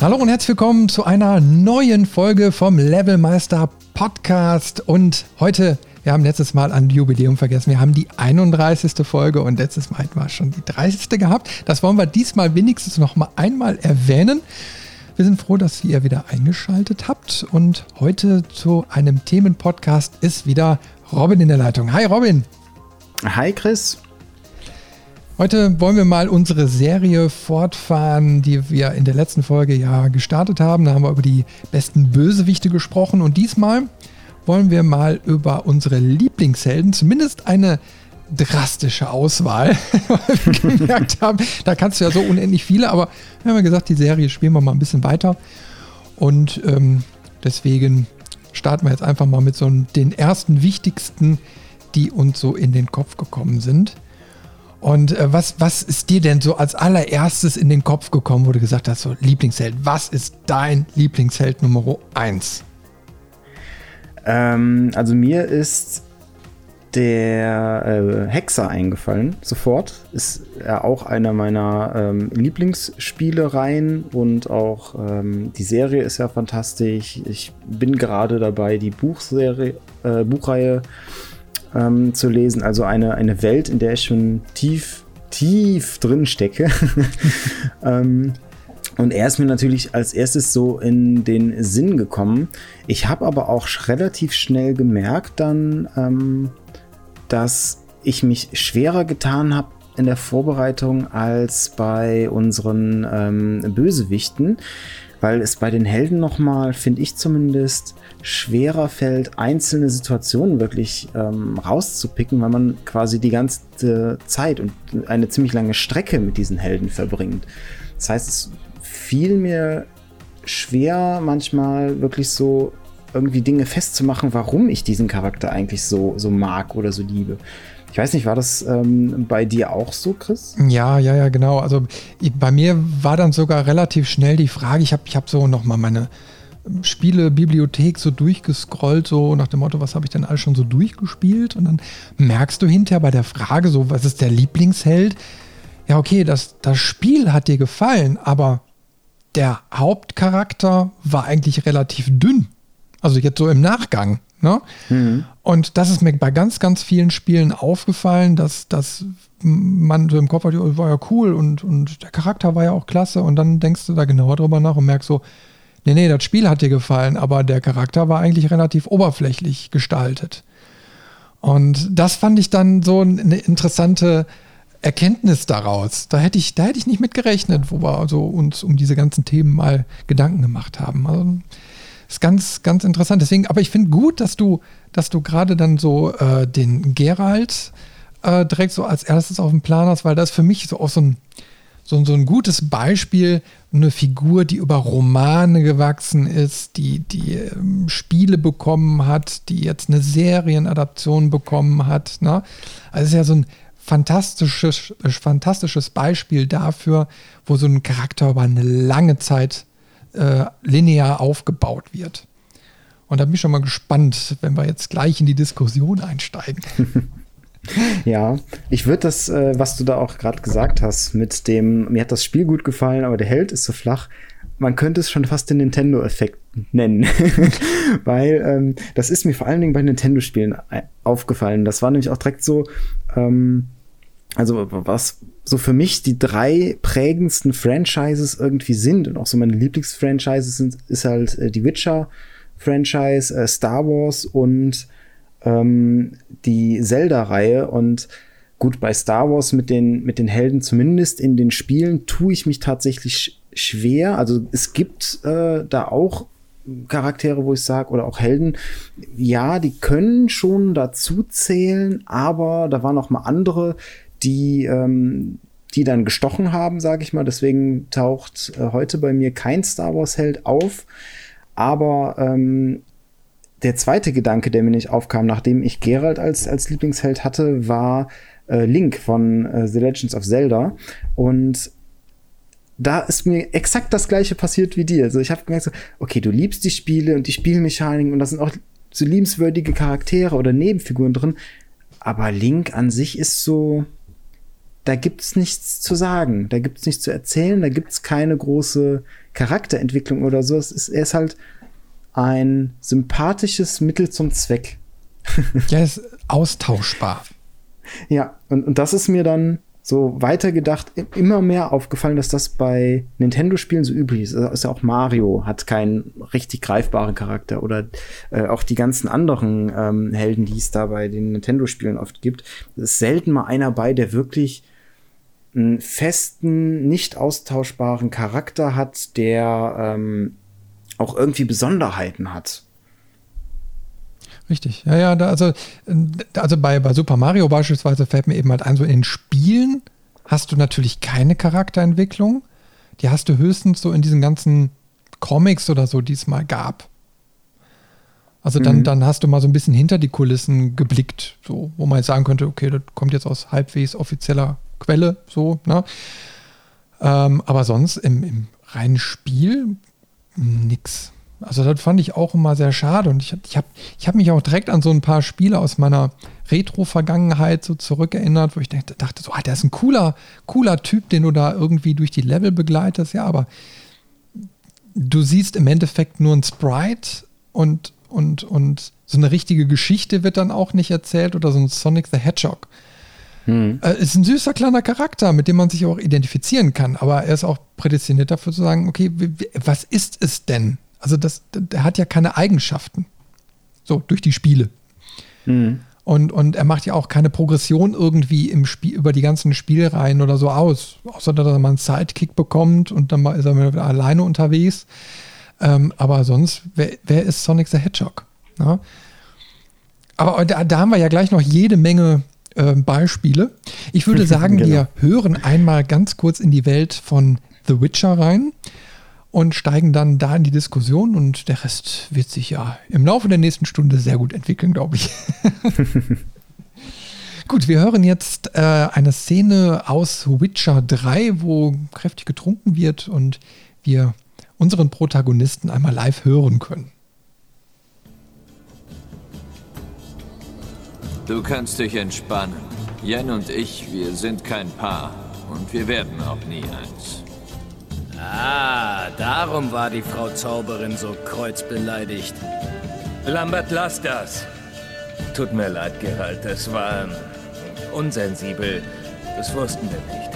Hallo und herzlich willkommen zu einer neuen Folge vom Levelmeister Podcast. Und heute, wir haben letztes Mal ein Jubiläum vergessen. Wir haben die 31. Folge und letztes Mal hatten wir schon die 30. gehabt. Das wollen wir diesmal wenigstens noch mal einmal erwähnen. Wir sind froh, dass ihr wieder eingeschaltet habt. Und heute zu einem Themenpodcast ist wieder Robin in der Leitung. Hi Robin. Hi Chris. Heute wollen wir mal unsere Serie fortfahren, die wir in der letzten Folge ja gestartet haben. Da haben wir über die besten Bösewichte gesprochen und diesmal wollen wir mal über unsere Lieblingshelden, zumindest eine drastische Auswahl, weil wir gemerkt haben, da kannst du ja so unendlich viele, aber wir haben ja gesagt, die Serie spielen wir mal ein bisschen weiter und ähm, deswegen starten wir jetzt einfach mal mit so den ersten wichtigsten, die uns so in den Kopf gekommen sind. Und äh, was, was ist dir denn so als allererstes in den Kopf gekommen, wo du gesagt hast, so Lieblingsheld? Was ist dein Lieblingsheld Nummer 1? Ähm, also mir ist der äh, Hexer eingefallen, sofort. Ist ja auch einer meiner ähm, Lieblingsspielereien und auch ähm, die Serie ist ja fantastisch. Ich bin gerade dabei, die Buchserie, äh, Buchreihe ähm, zu lesen. Also eine, eine Welt, in der ich schon tief, tief drin stecke. ähm, und er ist mir natürlich als erstes so in den Sinn gekommen. Ich habe aber auch relativ schnell gemerkt dann, ähm, dass ich mich schwerer getan habe in der Vorbereitung als bei unseren ähm, Bösewichten, weil es bei den Helden nochmal, finde ich zumindest, schwerer fällt, einzelne Situationen wirklich ähm, rauszupicken, weil man quasi die ganze Zeit und eine ziemlich lange Strecke mit diesen Helden verbringt. Das heißt, es fiel mir schwer manchmal wirklich so irgendwie Dinge festzumachen, warum ich diesen Charakter eigentlich so, so mag oder so liebe. Ich weiß nicht, war das ähm, bei dir auch so, Chris? Ja, ja, ja, genau. Also ich, bei mir war dann sogar relativ schnell die Frage, ich habe ich hab so nochmal meine Spielebibliothek so durchgescrollt, so nach dem Motto, was habe ich denn alles schon so durchgespielt? Und dann merkst du hinterher bei der Frage, so, was ist der Lieblingsheld? Ja, okay, das, das Spiel hat dir gefallen, aber der Hauptcharakter war eigentlich relativ dünn. Also jetzt so im Nachgang. Ne? Mhm. Und das ist mir bei ganz, ganz vielen Spielen aufgefallen, dass, dass man so im Kopf hat, oh, war ja cool und, und der Charakter war ja auch klasse. Und dann denkst du da genauer drüber nach und merkst so, nee, nee, das Spiel hat dir gefallen, aber der Charakter war eigentlich relativ oberflächlich gestaltet. Und das fand ich dann so eine interessante Erkenntnis daraus. Da hätte ich, da hätte ich nicht mit gerechnet, wo wir also uns um diese ganzen Themen mal Gedanken gemacht haben. Also, ist ganz, ganz interessant. Deswegen, aber ich finde gut, dass du, dass du gerade dann so äh, den Gerald äh, direkt so als erstes auf dem Plan hast, weil das für mich so auch so ein, so, so ein gutes Beispiel, eine Figur, die über Romane gewachsen ist, die, die ähm, Spiele bekommen hat, die jetzt eine Serienadaption bekommen hat. Ne? Also es ist ja so ein fantastisches, fantastisches Beispiel dafür, wo so ein Charakter über eine lange Zeit äh, linear aufgebaut wird. Und da bin ich schon mal gespannt, wenn wir jetzt gleich in die Diskussion einsteigen. Ja, ich würde das, äh, was du da auch gerade gesagt hast, mit dem, mir hat das Spiel gut gefallen, aber der Held ist so flach. Man könnte es schon fast den Nintendo-Effekt nennen. Weil ähm, das ist mir vor allen Dingen bei Nintendo-Spielen äh, aufgefallen. Das war nämlich auch direkt so, ähm, also was so für mich die drei prägendsten Franchises irgendwie sind und auch so meine Lieblingsfranchises sind, ist halt äh, die Witcher-Franchise, äh, Star Wars und ähm, die Zelda-Reihe und gut, bei Star Wars mit den, mit den Helden, zumindest in den Spielen, tue ich mich tatsächlich schwer. Also es gibt äh, da auch Charaktere, wo ich sage, oder auch Helden, ja, die können schon dazu zählen, aber da waren noch mal andere, die, ähm, die dann gestochen haben, sage ich mal. Deswegen taucht äh, heute bei mir kein Star Wars-Held auf. Aber ähm, der zweite Gedanke, der mir nicht aufkam, nachdem ich Geralt als, als Lieblingsheld hatte, war äh, Link von äh, The Legends of Zelda. Und da ist mir exakt das gleiche passiert wie dir. Also ich habe gemerkt, so, okay, du liebst die Spiele und die Spielmechaniken und da sind auch so liebenswürdige Charaktere oder Nebenfiguren drin. Aber Link an sich ist so, da gibt's nichts zu sagen, da gibt's nichts zu erzählen, da gibt's keine große Charakterentwicklung oder so. Es ist, er ist halt ein sympathisches Mittel zum Zweck. ja, ist austauschbar. Ja, und, und das ist mir dann so weitergedacht immer mehr aufgefallen, dass das bei Nintendo-Spielen so üblich ist. Also auch Mario hat keinen richtig greifbaren Charakter oder äh, auch die ganzen anderen ähm, Helden, die es da bei den Nintendo-Spielen oft gibt. Es ist selten mal einer bei, der wirklich einen festen, nicht austauschbaren Charakter hat, der ähm, auch irgendwie Besonderheiten hat. Richtig, ja, ja, da, also, also bei, bei Super Mario beispielsweise fällt mir eben halt ein, so in Spielen hast du natürlich keine Charakterentwicklung. Die hast du höchstens so in diesen ganzen Comics oder so, die es mal gab. Also dann, mhm. dann hast du mal so ein bisschen hinter die Kulissen geblickt, so, wo man jetzt sagen könnte, okay, das kommt jetzt aus halbwegs offizieller Quelle, so, ne? Ähm, aber sonst im, im reinen Spiel nix. Also das fand ich auch immer sehr schade und ich, ich habe ich hab mich auch direkt an so ein paar Spiele aus meiner Retro-Vergangenheit so zurückerinnert, wo ich dachte, dachte so, ah, der ist ein cooler, cooler Typ, den du da irgendwie durch die Level begleitest, ja, aber du siehst im Endeffekt nur ein Sprite und, und, und so eine richtige Geschichte wird dann auch nicht erzählt oder so ein Sonic the Hedgehog. Hm. Äh, ist ein süßer kleiner Charakter, mit dem man sich auch identifizieren kann, aber er ist auch prädestiniert dafür zu sagen, okay, was ist es denn? Also das, der hat ja keine Eigenschaften. So, durch die Spiele. Mhm. Und, und er macht ja auch keine Progression irgendwie im Spiel, über die ganzen Spielreihen oder so aus. Außer dass er mal einen Sidekick bekommt und dann ist er wieder alleine unterwegs. Ähm, aber sonst, wer, wer, ist Sonic the Hedgehog? Ja? Aber da, da, haben wir ja gleich noch jede Menge äh, Beispiele. Ich würde sagen, genau. wir hören einmal ganz kurz in die Welt von The Witcher rein und steigen dann da in die Diskussion und der Rest wird sich ja im Laufe der nächsten Stunde sehr gut entwickeln, glaube ich. gut, wir hören jetzt äh, eine Szene aus Witcher 3, wo kräftig getrunken wird und wir unseren Protagonisten einmal live hören können. Du kannst dich entspannen. Jen und ich, wir sind kein Paar und wir werden auch nie eins. Ah, darum war die Frau Zauberin so kreuzbeleidigt. Lambert, lass das. Tut mir leid, Geralt, das war unsensibel. Das wussten wir nicht.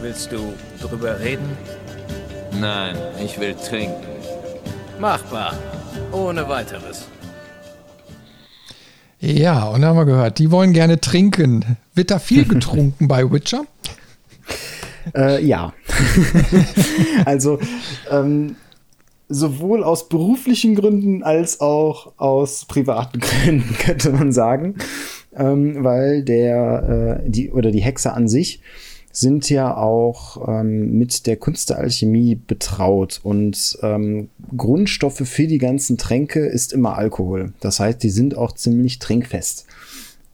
Willst du drüber reden? Nein, ich will trinken. Machbar. Ohne weiteres. Ja, und haben wir gehört, die wollen gerne trinken. Wird da viel getrunken bei Witcher? Äh, ja. also ähm, sowohl aus beruflichen Gründen als auch aus privaten Gründen, könnte man sagen. Ähm, weil der, äh, die, oder die Hexe an sich sind ja auch ähm, mit der Kunst der Alchemie betraut und ähm, Grundstoffe für die ganzen Tränke ist immer Alkohol. Das heißt, die sind auch ziemlich trinkfest.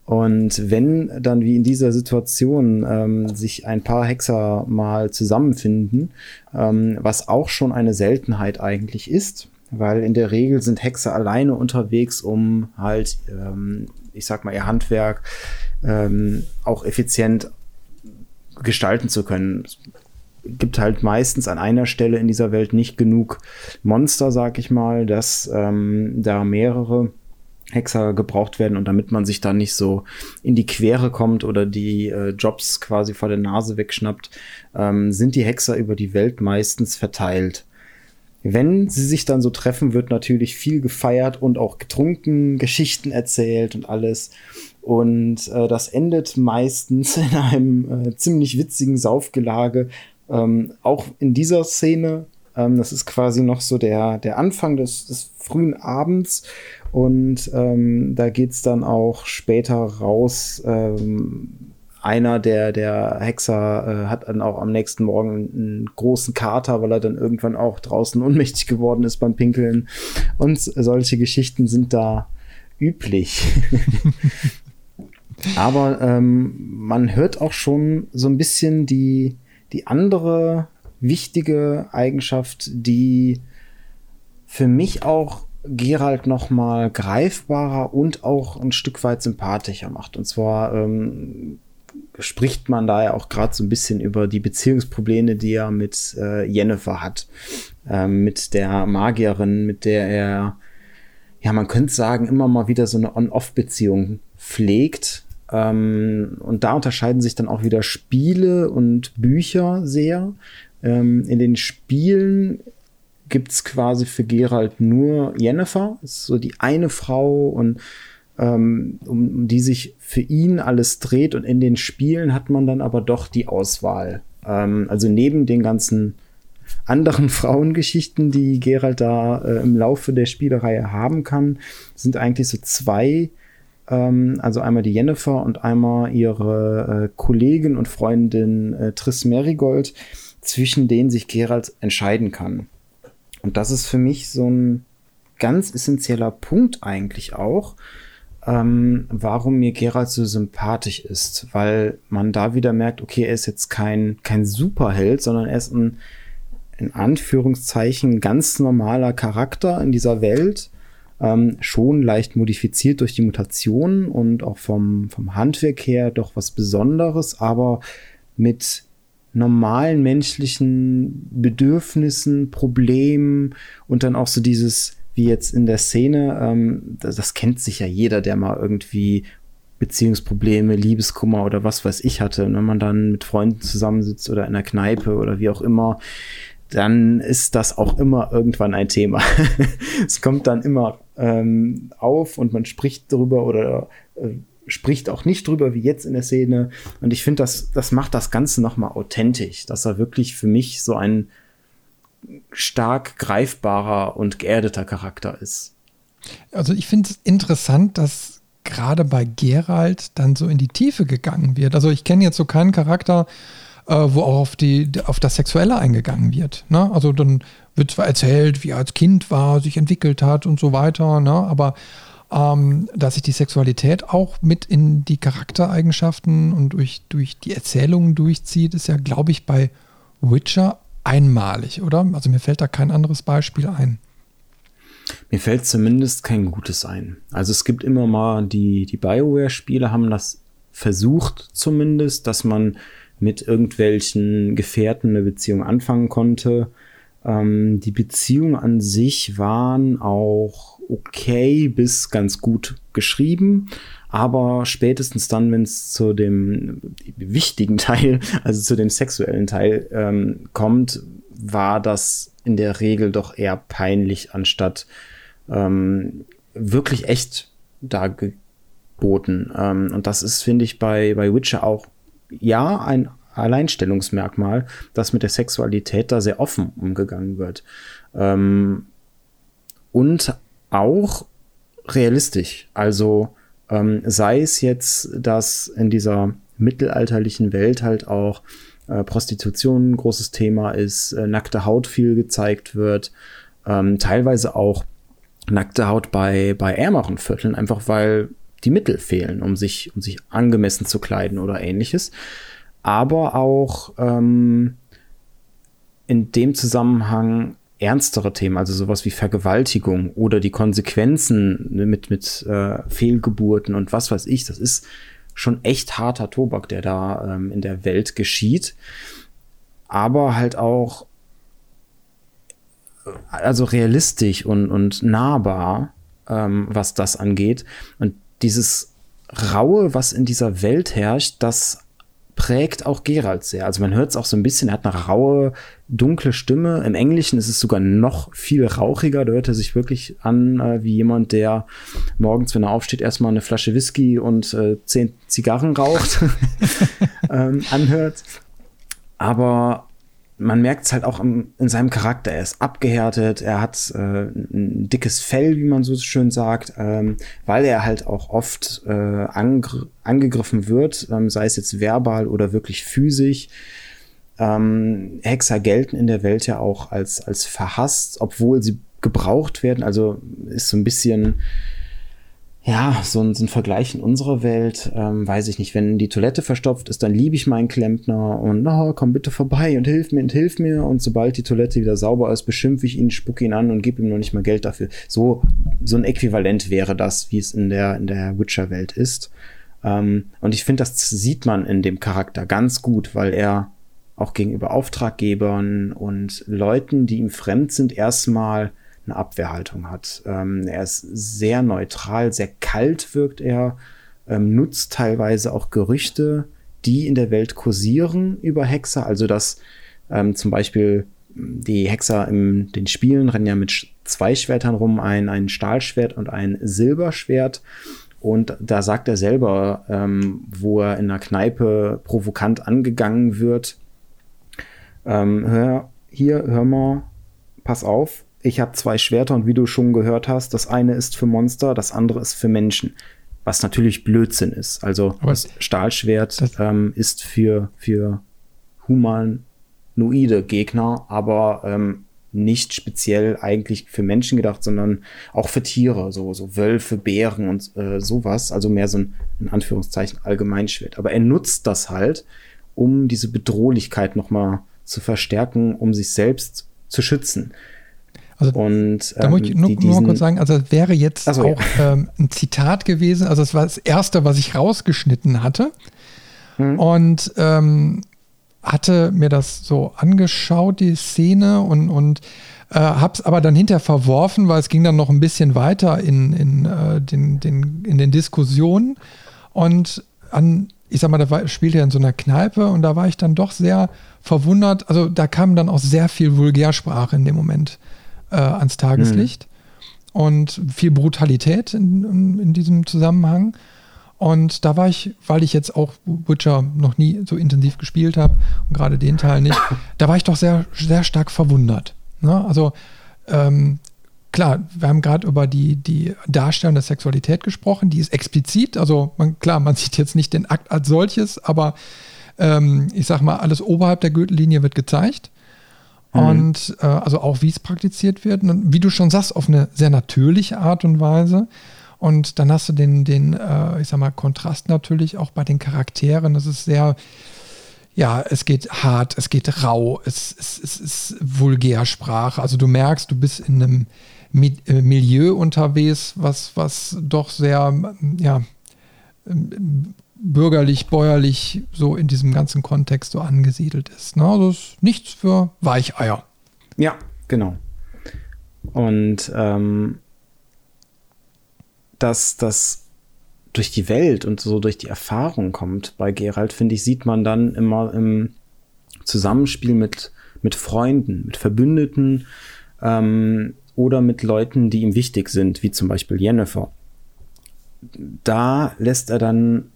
Und wenn dann wie in dieser Situation ähm, sich ein paar Hexer mal zusammenfinden, ähm, was auch schon eine Seltenheit eigentlich ist, weil in der Regel sind Hexer alleine unterwegs, um halt, ähm, ich sag mal, ihr Handwerk ähm, auch effizient gestalten zu können. Es gibt halt meistens an einer Stelle in dieser Welt nicht genug Monster, sag ich mal, dass ähm, da mehrere Hexer gebraucht werden und damit man sich da nicht so in die Quere kommt oder die äh, Jobs quasi vor der Nase wegschnappt, ähm, sind die Hexer über die Welt meistens verteilt. Wenn sie sich dann so treffen, wird natürlich viel gefeiert und auch getrunken, Geschichten erzählt und alles. Und äh, das endet meistens in einem äh, ziemlich witzigen Saufgelage. Ähm, auch in dieser Szene, ähm, das ist quasi noch so der, der Anfang des, des frühen Abends. Und ähm, da geht's dann auch später raus. Ähm, einer der, der Hexer äh, hat dann auch am nächsten Morgen einen großen Kater, weil er dann irgendwann auch draußen ohnmächtig geworden ist beim Pinkeln. Und solche Geschichten sind da üblich. Aber ähm, man hört auch schon so ein bisschen die, die andere wichtige Eigenschaft, die für mich auch Gerald noch mal greifbarer und auch ein Stück weit sympathischer macht. Und zwar ähm, spricht man da ja auch gerade so ein bisschen über die Beziehungsprobleme, die er mit äh, Jennifer hat. Ähm, mit der Magierin, mit der er, ja, man könnte sagen, immer mal wieder so eine On-Off-Beziehung pflegt. Ähm, und da unterscheiden sich dann auch wieder Spiele und Bücher sehr. Ähm, in den Spielen gibt es quasi für Gerald nur Jennifer, ist so die eine Frau und ähm, um, um, die sich für ihn alles dreht. Und in den Spielen hat man dann aber doch die Auswahl. Ähm, also neben den ganzen anderen Frauengeschichten, die Gerald da äh, im Laufe der Spielereihe haben kann, sind eigentlich so zwei. Ähm, also einmal die Jennifer und einmal ihre äh, Kollegin und Freundin äh, Triss Merigold, zwischen denen sich Gerald entscheiden kann. Und das ist für mich so ein ganz essentieller Punkt eigentlich auch, ähm, warum mir Geralt so sympathisch ist, weil man da wieder merkt, okay, er ist jetzt kein, kein Superheld, sondern er ist ein, in Anführungszeichen, ganz normaler Charakter in dieser Welt, ähm, schon leicht modifiziert durch die Mutationen und auch vom, vom Handwerk her doch was Besonderes, aber mit normalen menschlichen Bedürfnissen, Problemen und dann auch so dieses, wie jetzt in der Szene, ähm, das, das kennt sich ja jeder, der mal irgendwie Beziehungsprobleme, Liebeskummer oder was weiß ich hatte. Und wenn man dann mit Freunden zusammensitzt oder in der Kneipe oder wie auch immer, dann ist das auch immer irgendwann ein Thema. es kommt dann immer ähm, auf und man spricht darüber oder äh, spricht auch nicht drüber wie jetzt in der Szene. Und ich finde, das, das macht das Ganze nochmal authentisch, dass er wirklich für mich so ein stark greifbarer und geerdeter Charakter ist. Also ich finde es interessant, dass gerade bei Gerald dann so in die Tiefe gegangen wird. Also ich kenne jetzt so keinen Charakter, äh, wo auch auf, die, auf das Sexuelle eingegangen wird. Ne? Also dann wird zwar erzählt, wie er als Kind war, sich entwickelt hat und so weiter, ne? aber ähm, dass sich die Sexualität auch mit in die Charaktereigenschaften und durch, durch die Erzählungen durchzieht, ist ja, glaube ich, bei Witcher einmalig, oder? Also mir fällt da kein anderes Beispiel ein. Mir fällt zumindest kein gutes ein. Also es gibt immer mal die, die Bioware-Spiele haben das versucht zumindest, dass man mit irgendwelchen Gefährten eine Beziehung anfangen konnte. Ähm, die Beziehungen an sich waren auch okay bis ganz gut geschrieben, aber spätestens dann, wenn es zu dem wichtigen Teil, also zu dem sexuellen Teil ähm, kommt, war das in der Regel doch eher peinlich, anstatt ähm, wirklich echt dargeboten. Ähm, und das ist, finde ich, bei, bei Witcher auch ja ein Alleinstellungsmerkmal, dass mit der Sexualität da sehr offen umgegangen wird. Ähm, und auch realistisch. Also ähm, sei es jetzt, dass in dieser mittelalterlichen Welt halt auch äh, Prostitution ein großes Thema ist, äh, nackte Haut viel gezeigt wird, ähm, teilweise auch nackte Haut bei, bei ärmeren Vierteln, einfach weil die Mittel fehlen, um sich, um sich angemessen zu kleiden oder ähnliches. Aber auch ähm, in dem Zusammenhang ernstere Themen, also sowas wie Vergewaltigung oder die Konsequenzen mit, mit äh, Fehlgeburten und was weiß ich, das ist schon echt harter Tobak, der da ähm, in der Welt geschieht. Aber halt auch äh, also realistisch und, und nahbar, ähm, was das angeht. Und dieses Raue, was in dieser Welt herrscht, das prägt auch Gerald sehr. Also man hört es auch so ein bisschen, er hat eine raue, dunkle Stimme. Im Englischen ist es sogar noch viel rauchiger. Da hört er sich wirklich an äh, wie jemand, der morgens, wenn er aufsteht, erstmal eine Flasche Whisky und äh, zehn Zigarren raucht, ähm, anhört. Aber man merkt es halt auch im, in seinem Charakter. Er ist abgehärtet, er hat äh, ein dickes Fell, wie man so schön sagt, ähm, weil er halt auch oft äh, angr angegriffen wird, ähm, sei es jetzt verbal oder wirklich physisch. Ähm, Hexer gelten in der Welt ja auch als, als verhasst, obwohl sie gebraucht werden. Also ist so ein bisschen ja, so ein, so ein Vergleich in unserer Welt, ähm, weiß ich nicht, wenn die Toilette verstopft ist, dann liebe ich meinen Klempner und na, komm bitte vorbei und hilf mir und hilf mir. Und sobald die Toilette wieder sauber ist, beschimpfe ich ihn, spucke ihn an und gebe ihm noch nicht mal Geld dafür. So, so ein Äquivalent wäre das, wie es in der, in der Witcher-Welt ist. Ähm, und ich finde, das sieht man in dem Charakter ganz gut, weil er auch gegenüber Auftraggebern und Leuten, die ihm fremd sind, erstmal eine Abwehrhaltung hat. Ähm, er ist sehr neutral, sehr kalt wirkt er, ähm, nutzt teilweise auch Gerüchte, die in der Welt kursieren über Hexer. Also dass ähm, zum Beispiel die Hexer in den Spielen rennen ja mit zwei Schwertern rum, ein, ein Stahlschwert und ein Silberschwert. Und da sagt er selber, ähm, wo er in einer Kneipe provokant angegangen wird, ähm, hör, hier, hör mal, pass auf, ich habe zwei Schwerter und wie du schon gehört hast, das eine ist für Monster, das andere ist für Menschen. Was natürlich Blödsinn ist. Also Aber das Stahlschwert das ähm, ist für, für humanoide Gegner, aber ähm, nicht speziell eigentlich für Menschen gedacht, sondern auch für Tiere, so, so Wölfe, Bären und äh, sowas. Also mehr so ein, in Anführungszeichen, Allgemeinschwert. Aber er nutzt das halt, um diese Bedrohlichkeit nochmal zu verstärken, um sich selbst zu schützen. Also, und, da ähm, muss ich ähm, nur, die, nur kurz sagen, also das wäre jetzt so, auch ja. ähm, ein Zitat gewesen, also es war das erste, was ich rausgeschnitten hatte. Mhm. Und ähm, hatte mir das so angeschaut, die Szene, und, und äh, hab's aber dann hinterher verworfen, weil es ging dann noch ein bisschen weiter in, in, äh, den, den, in den Diskussionen. Und an, ich sag mal, da spielte er in so einer Kneipe und da war ich dann doch sehr verwundert. Also da kam dann auch sehr viel Vulgärsprache in dem Moment äh, ans Tageslicht mhm. und viel Brutalität in, in, in, diesem Zusammenhang. Und da war ich, weil ich jetzt auch Witcher noch nie so intensiv gespielt habe und gerade den Teil nicht, da war ich doch sehr, sehr stark verwundert. Ne? Also ähm, klar, wir haben gerade über die, die Darstellung der Sexualität gesprochen, die ist explizit, also man, klar, man sieht jetzt nicht den Akt als solches, aber ähm, ich sag mal, alles oberhalb der Gürtellinie wird gezeigt. Mhm. Und äh, also auch wie es praktiziert wird. Und wie du schon sagst, auf eine sehr natürliche Art und Weise. Und dann hast du den, den äh, ich sag mal, Kontrast natürlich auch bei den Charakteren. Das ist sehr, ja, es geht hart, es geht rau, es, es, es ist Vulgärsprache. Also du merkst, du bist in einem äh, Milieu unterwegs, was, was doch sehr, ja, bürgerlich, bäuerlich so in diesem ganzen Kontext so angesiedelt ist. Ne? Also ist nichts für Weicheier. Ja, genau. Und ähm, dass das durch die Welt und so durch die Erfahrung kommt bei Gerald, finde ich, sieht man dann immer im Zusammenspiel mit, mit Freunden, mit Verbündeten ähm, oder mit Leuten, die ihm wichtig sind, wie zum Beispiel Jennifer. Da lässt er dann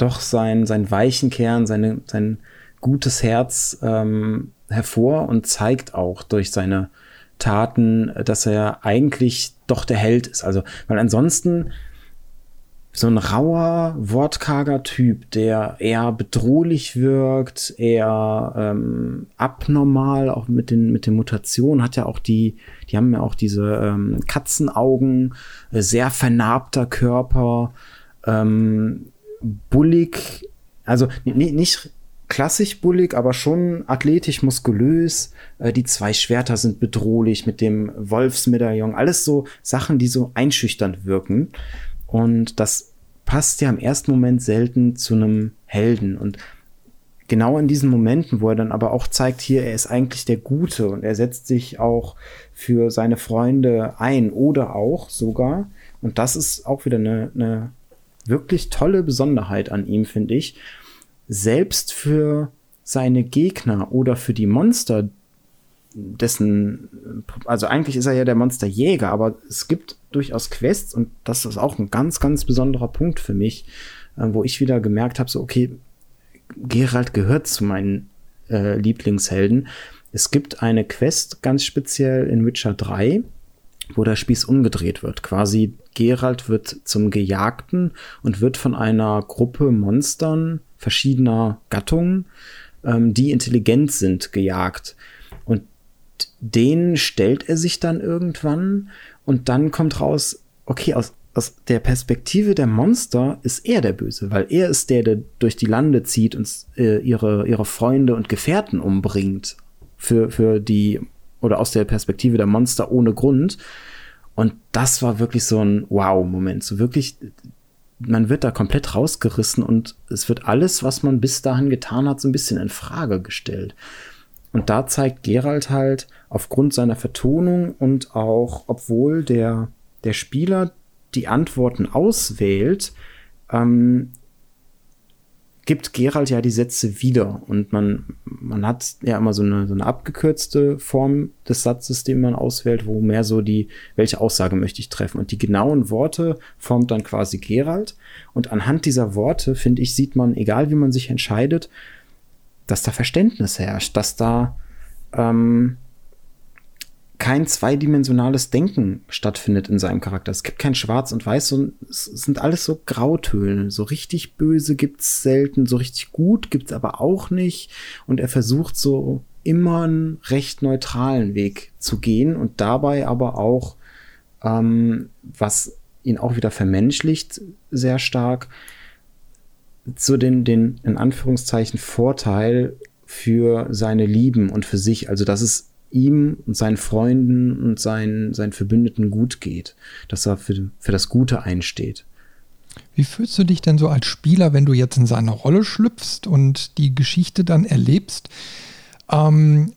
doch sein, sein weichen Kern, seine, sein gutes Herz ähm, hervor und zeigt auch durch seine Taten, dass er eigentlich doch der Held ist. Also, weil ansonsten so ein rauer, wortkarger Typ, der eher bedrohlich wirkt, eher ähm, abnormal, auch mit den, mit den Mutationen, hat ja auch die, die haben ja auch diese ähm, Katzenaugen, äh, sehr vernarbter Körper, ähm, bullig, also nicht klassisch bullig, aber schon athletisch, muskulös. Äh, die zwei Schwerter sind bedrohlich mit dem Wolfsmedaillon. Alles so Sachen, die so einschüchternd wirken. Und das passt ja im ersten Moment selten zu einem Helden. Und genau in diesen Momenten, wo er dann aber auch zeigt, hier, er ist eigentlich der Gute und er setzt sich auch für seine Freunde ein oder auch sogar, und das ist auch wieder eine, eine wirklich tolle Besonderheit an ihm, finde ich. Selbst für seine Gegner oder für die Monster, dessen, also eigentlich ist er ja der Monsterjäger, aber es gibt durchaus Quests und das ist auch ein ganz, ganz besonderer Punkt für mich, äh, wo ich wieder gemerkt habe, so okay, Gerald gehört zu meinen äh, Lieblingshelden. Es gibt eine Quest ganz speziell in Witcher 3, wo der Spieß umgedreht wird. Quasi Gerald wird zum Gejagten und wird von einer Gruppe Monstern verschiedener Gattungen, ähm, die intelligent sind, gejagt. Und denen stellt er sich dann irgendwann und dann kommt raus, okay, aus, aus der Perspektive der Monster ist er der Böse, weil er ist der, der durch die Lande zieht und äh, ihre, ihre Freunde und Gefährten umbringt. Für, für die oder aus der Perspektive der Monster ohne Grund. Und das war wirklich so ein Wow-Moment. So wirklich, man wird da komplett rausgerissen und es wird alles, was man bis dahin getan hat, so ein bisschen in Frage gestellt. Und da zeigt Gerald halt aufgrund seiner Vertonung und auch, obwohl der, der Spieler die Antworten auswählt, ähm, gibt Gerald ja die Sätze wieder und man, man hat ja immer so eine, so eine abgekürzte Form des Satzes, den man auswählt, wo mehr so die, welche Aussage möchte ich treffen. Und die genauen Worte formt dann quasi Gerald. Und anhand dieser Worte, finde ich, sieht man, egal wie man sich entscheidet, dass da Verständnis herrscht, dass da ähm, kein zweidimensionales Denken stattfindet in seinem Charakter. Es gibt kein Schwarz und Weiß, sondern es sind alles so Grautöne. So richtig böse gibt's selten, so richtig gut gibt's aber auch nicht. Und er versucht so immer einen recht neutralen Weg zu gehen und dabei aber auch, ähm, was ihn auch wieder vermenschlicht sehr stark, so den, den, in Anführungszeichen, Vorteil für seine Lieben und für sich. Also, dass es ihm und seinen Freunden und seinen, seinen Verbündeten gut geht, dass er für, für das Gute einsteht. Wie fühlst du dich denn so als Spieler, wenn du jetzt in seine Rolle schlüpfst und die Geschichte dann erlebst? Ähm,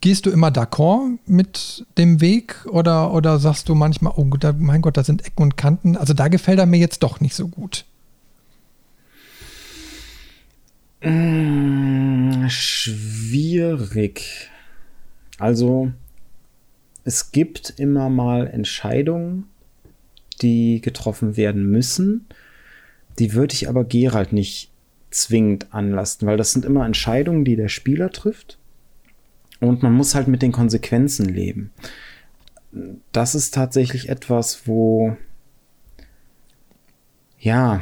gehst du immer d'accord mit dem Weg oder, oder sagst du manchmal, oh da, mein Gott, da sind Ecken und Kanten? Also da gefällt er mir jetzt doch nicht so gut. Mmh, schwierig. Also es gibt immer mal Entscheidungen, die getroffen werden müssen. Die würde ich aber Gerald nicht zwingend anlasten, weil das sind immer Entscheidungen, die der Spieler trifft. Und man muss halt mit den Konsequenzen leben. Das ist tatsächlich etwas, wo, ja,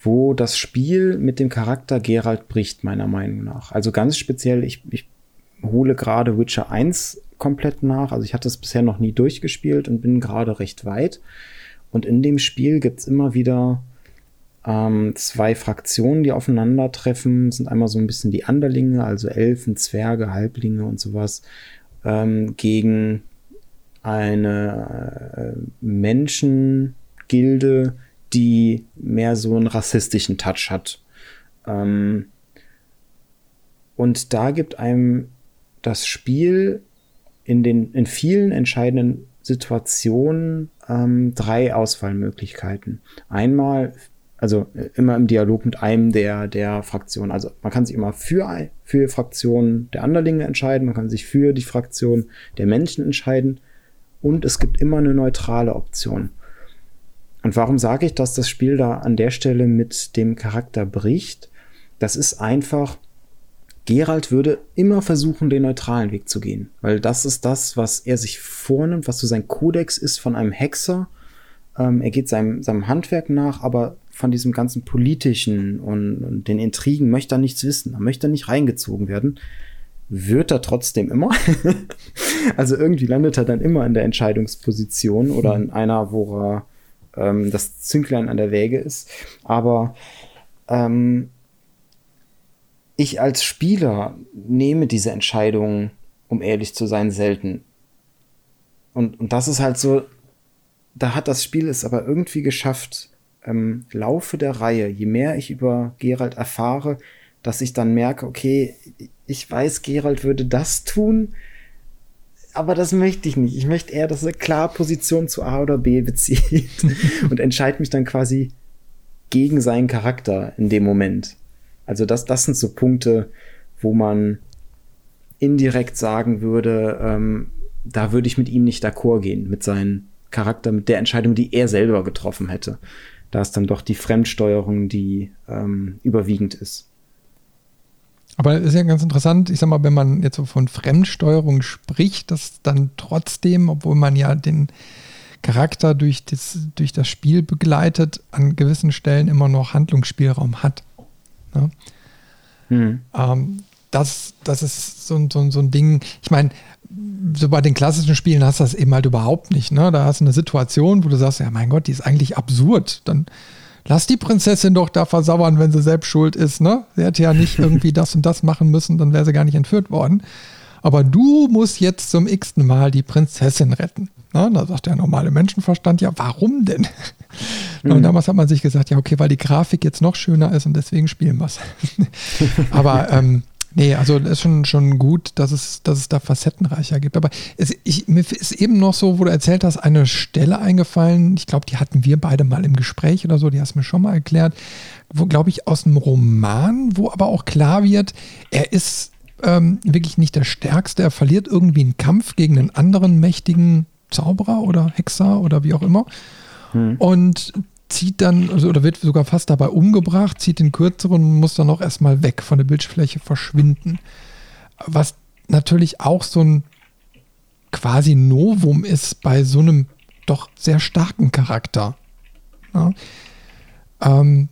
wo das Spiel mit dem Charakter Gerald bricht, meiner Meinung nach. Also ganz speziell, ich, ich hole gerade Witcher 1 komplett nach. Also ich hatte es bisher noch nie durchgespielt und bin gerade recht weit. Und in dem Spiel gibt's immer wieder ähm, zwei Fraktionen, die aufeinandertreffen. Das sind einmal so ein bisschen die Anderlinge, also Elfen, Zwerge, Halblinge und sowas, ähm, gegen eine äh, Menschengilde, die mehr so einen rassistischen Touch hat. Ähm, und da gibt einem das Spiel in den in vielen entscheidenden Situationen ähm, drei Auswahlmöglichkeiten. Einmal, also äh, immer im Dialog mit einem der der Fraktionen. Also man kann sich immer für für Fraktionen der Anderlinge entscheiden, man kann sich für die Fraktion der Menschen entscheiden und es gibt immer eine neutrale Option. Und warum sage ich, dass das Spiel da an der Stelle mit dem Charakter bricht? Das ist einfach Gerald würde immer versuchen, den neutralen Weg zu gehen, weil das ist das, was er sich vornimmt, was so sein Kodex ist von einem Hexer. Ähm, er geht seinem, seinem Handwerk nach, aber von diesem ganzen politischen und, und den Intrigen möchte er nichts wissen. Er möchte nicht reingezogen werden. Wird er trotzdem immer. also irgendwie landet er dann immer in der Entscheidungsposition oder in einer, wo er ähm, das Zünglein an der Wäge ist. Aber ähm, ich als Spieler nehme diese Entscheidungen, um ehrlich zu sein, selten. Und, und das ist halt so, da hat das Spiel es aber irgendwie geschafft, im Laufe der Reihe, je mehr ich über Gerald erfahre, dass ich dann merke, okay, ich weiß, Gerald würde das tun, aber das möchte ich nicht. Ich möchte eher, dass er klar Position zu A oder B bezieht und entscheide mich dann quasi gegen seinen Charakter in dem Moment. Also das, das sind so Punkte, wo man indirekt sagen würde, ähm, da würde ich mit ihm nicht d'accord gehen, mit seinem Charakter, mit der Entscheidung, die er selber getroffen hätte. Da ist dann doch die Fremdsteuerung, die ähm, überwiegend ist. Aber es ist ja ganz interessant, ich sag mal, wenn man jetzt so von Fremdsteuerung spricht, dass dann trotzdem, obwohl man ja den Charakter durch das, durch das Spiel begleitet, an gewissen Stellen immer noch Handlungsspielraum hat. Ne? Hm. Ähm, das, das ist so, so, so ein Ding. Ich meine, so bei den klassischen Spielen hast du das eben halt überhaupt nicht. Ne? Da hast du eine Situation, wo du sagst, ja mein Gott, die ist eigentlich absurd. Dann lass die Prinzessin doch da versauern, wenn sie selbst schuld ist. Ne? Sie hätte ja nicht irgendwie das und das machen müssen, dann wäre sie gar nicht entführt worden. Aber du musst jetzt zum x-ten Mal die Prinzessin retten. Na, da sagt der normale Menschenverstand, ja, warum denn? Mhm. Und damals hat man sich gesagt, ja, okay, weil die Grafik jetzt noch schöner ist und deswegen spielen wir es. Aber ähm, nee, also das ist schon, schon gut, dass es, dass es da facettenreicher gibt. Aber es, ich, mir ist eben noch so, wo du erzählt hast, eine Stelle eingefallen, ich glaube, die hatten wir beide mal im Gespräch oder so, die hast du mir schon mal erklärt, wo, glaube ich, aus einem Roman, wo aber auch klar wird, er ist ähm, wirklich nicht der Stärkste. Er verliert irgendwie einen Kampf gegen einen anderen mächtigen Zauberer oder Hexer oder wie auch immer. Hm. Und zieht dann, also, oder wird sogar fast dabei umgebracht, zieht den kürzeren und muss dann auch erstmal weg von der Bildfläche verschwinden. Was natürlich auch so ein quasi Novum ist bei so einem doch sehr starken Charakter. Ja. Ähm,